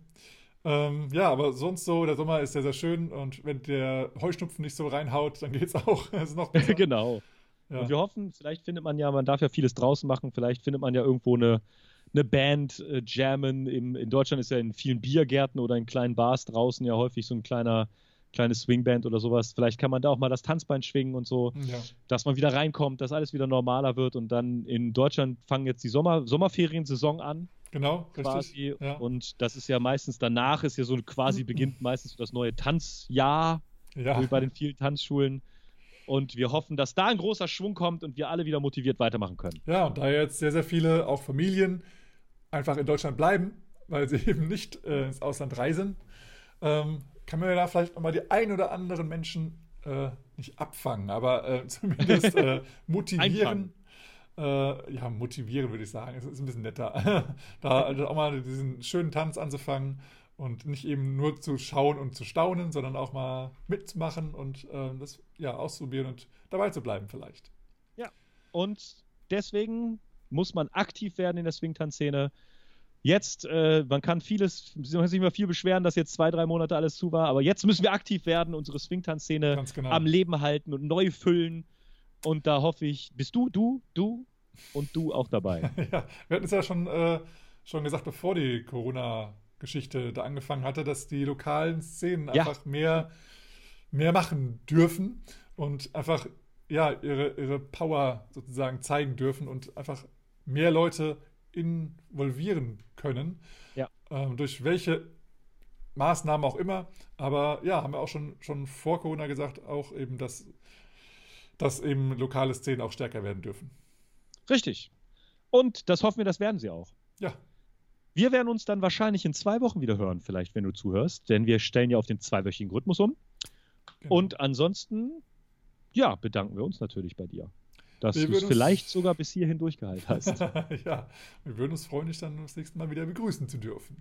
Ähm, ja, aber sonst so, der Sommer ist sehr, sehr schön und wenn der Heuschnupfen nicht so reinhaut, dann geht es auch. *laughs* ist noch *laughs* besser. genau. Ja. Und wir hoffen, vielleicht findet man ja, man darf ja vieles draußen machen, vielleicht findet man ja irgendwo eine, eine Band äh, jammen. Im, in Deutschland ist ja in vielen Biergärten oder in kleinen Bars draußen ja häufig so ein kleiner kleine Swingband oder sowas. Vielleicht kann man da auch mal das Tanzbein schwingen und so, ja. dass man wieder reinkommt, dass alles wieder normaler wird und dann in Deutschland fangen jetzt die Sommer Sommerferiensaison an. Genau, quasi. Ja. Und das ist ja meistens danach ist ja so quasi beginnt *clears throat* meistens das neue Tanzjahr ja. bei den vielen Tanzschulen. Und wir hoffen, dass da ein großer Schwung kommt und wir alle wieder motiviert weitermachen können. Ja, und da jetzt sehr, sehr viele, auch Familien, einfach in Deutschland bleiben, weil sie *laughs* eben nicht äh, ins Ausland reisen, ähm, kann man ja da vielleicht nochmal die ein oder anderen Menschen äh, nicht abfangen, aber äh, *laughs* zumindest äh, motivieren. Äh, ja, motivieren würde ich sagen. Es ist ein bisschen netter. *laughs* da also auch mal diesen schönen Tanz anzufangen und nicht eben nur zu schauen und zu staunen, sondern auch mal mitzumachen und äh, das ja auszuprobieren und dabei zu bleiben vielleicht. Ja. Und deswegen muss man aktiv werden in der Swingtanz-Szene. Jetzt, äh, man kann vieles, man kann sich immer viel beschweren, dass jetzt zwei, drei Monate alles zu war, aber jetzt müssen wir aktiv werden, unsere Swingtanz-Szene genau. am Leben halten und neu füllen. Und da hoffe ich, bist du, du, du und du auch dabei. *laughs* ja, wir hatten es ja schon, äh, schon gesagt, bevor die Corona-Geschichte da angefangen hatte, dass die lokalen Szenen ja. einfach mehr, mehr machen dürfen und einfach ja, ihre, ihre Power sozusagen zeigen dürfen und einfach mehr Leute involvieren können. Ja. Ähm, durch welche Maßnahmen auch immer. Aber ja, haben wir auch schon, schon vor Corona gesagt, auch eben, dass, dass eben lokale Szenen auch stärker werden dürfen. Richtig. Und das hoffen wir, das werden sie auch. Ja. Wir werden uns dann wahrscheinlich in zwei Wochen wieder hören, vielleicht, wenn du zuhörst, denn wir stellen ja auf den zweiwöchigen Rhythmus um. Genau. Und ansonsten, ja, bedanken wir uns natürlich bei dir dass du es vielleicht sogar bis hierhin durchgehalten hast. *laughs* ja, wir würden uns freuen, dich dann das nächste Mal wieder begrüßen zu dürfen.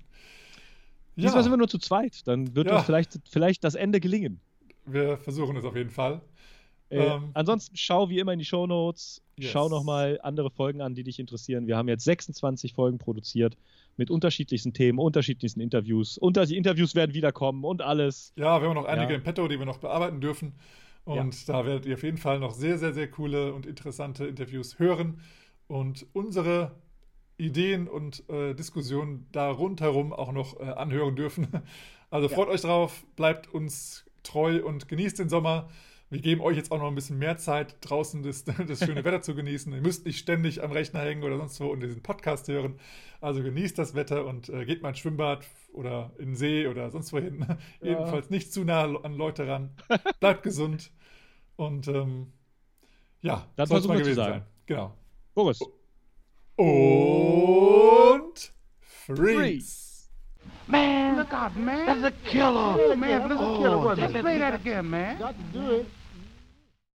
Ja. Diesmal sind wir nur zu zweit, dann wird ja. uns vielleicht, vielleicht das Ende gelingen. Wir versuchen es auf jeden Fall. Äh, ähm, ansonsten schau wie immer in die Show Notes, yes. schau nochmal andere Folgen an, die dich interessieren. Wir haben jetzt 26 Folgen produziert mit unterschiedlichsten Themen, unterschiedlichsten Interviews. Und die Interviews werden wiederkommen und alles. Ja, wir haben noch einige ja. im Petto, die wir noch bearbeiten dürfen. Und ja. da werdet ihr auf jeden Fall noch sehr, sehr, sehr coole und interessante Interviews hören und unsere Ideen und äh, Diskussionen da rundherum auch noch äh, anhören dürfen. *laughs* Also freut ja. euch drauf, bleibt uns treu und genießt den Sommer. Wir geben euch jetzt auch noch ein bisschen mehr Zeit, draußen das, *laughs* das schöne Wetter zu genießen. Ihr müsst nicht ständig am Rechner hängen oder sonst wo und diesen Podcast hören. Also genießt das Wetter und äh, geht mal ins Schwimmbad oder in den See oder sonst wohin. *laughs* Ja. Jedenfalls nicht zu nah an Leute ran. Bleibt gesund. Und ähm, ja, das soll es mal gewesen sein. Genau. Boris. Und Freeze. Man, look out, man. That's a killer. Oh, man, that's a killer. Oh, Let's play that again, man. Got to do it.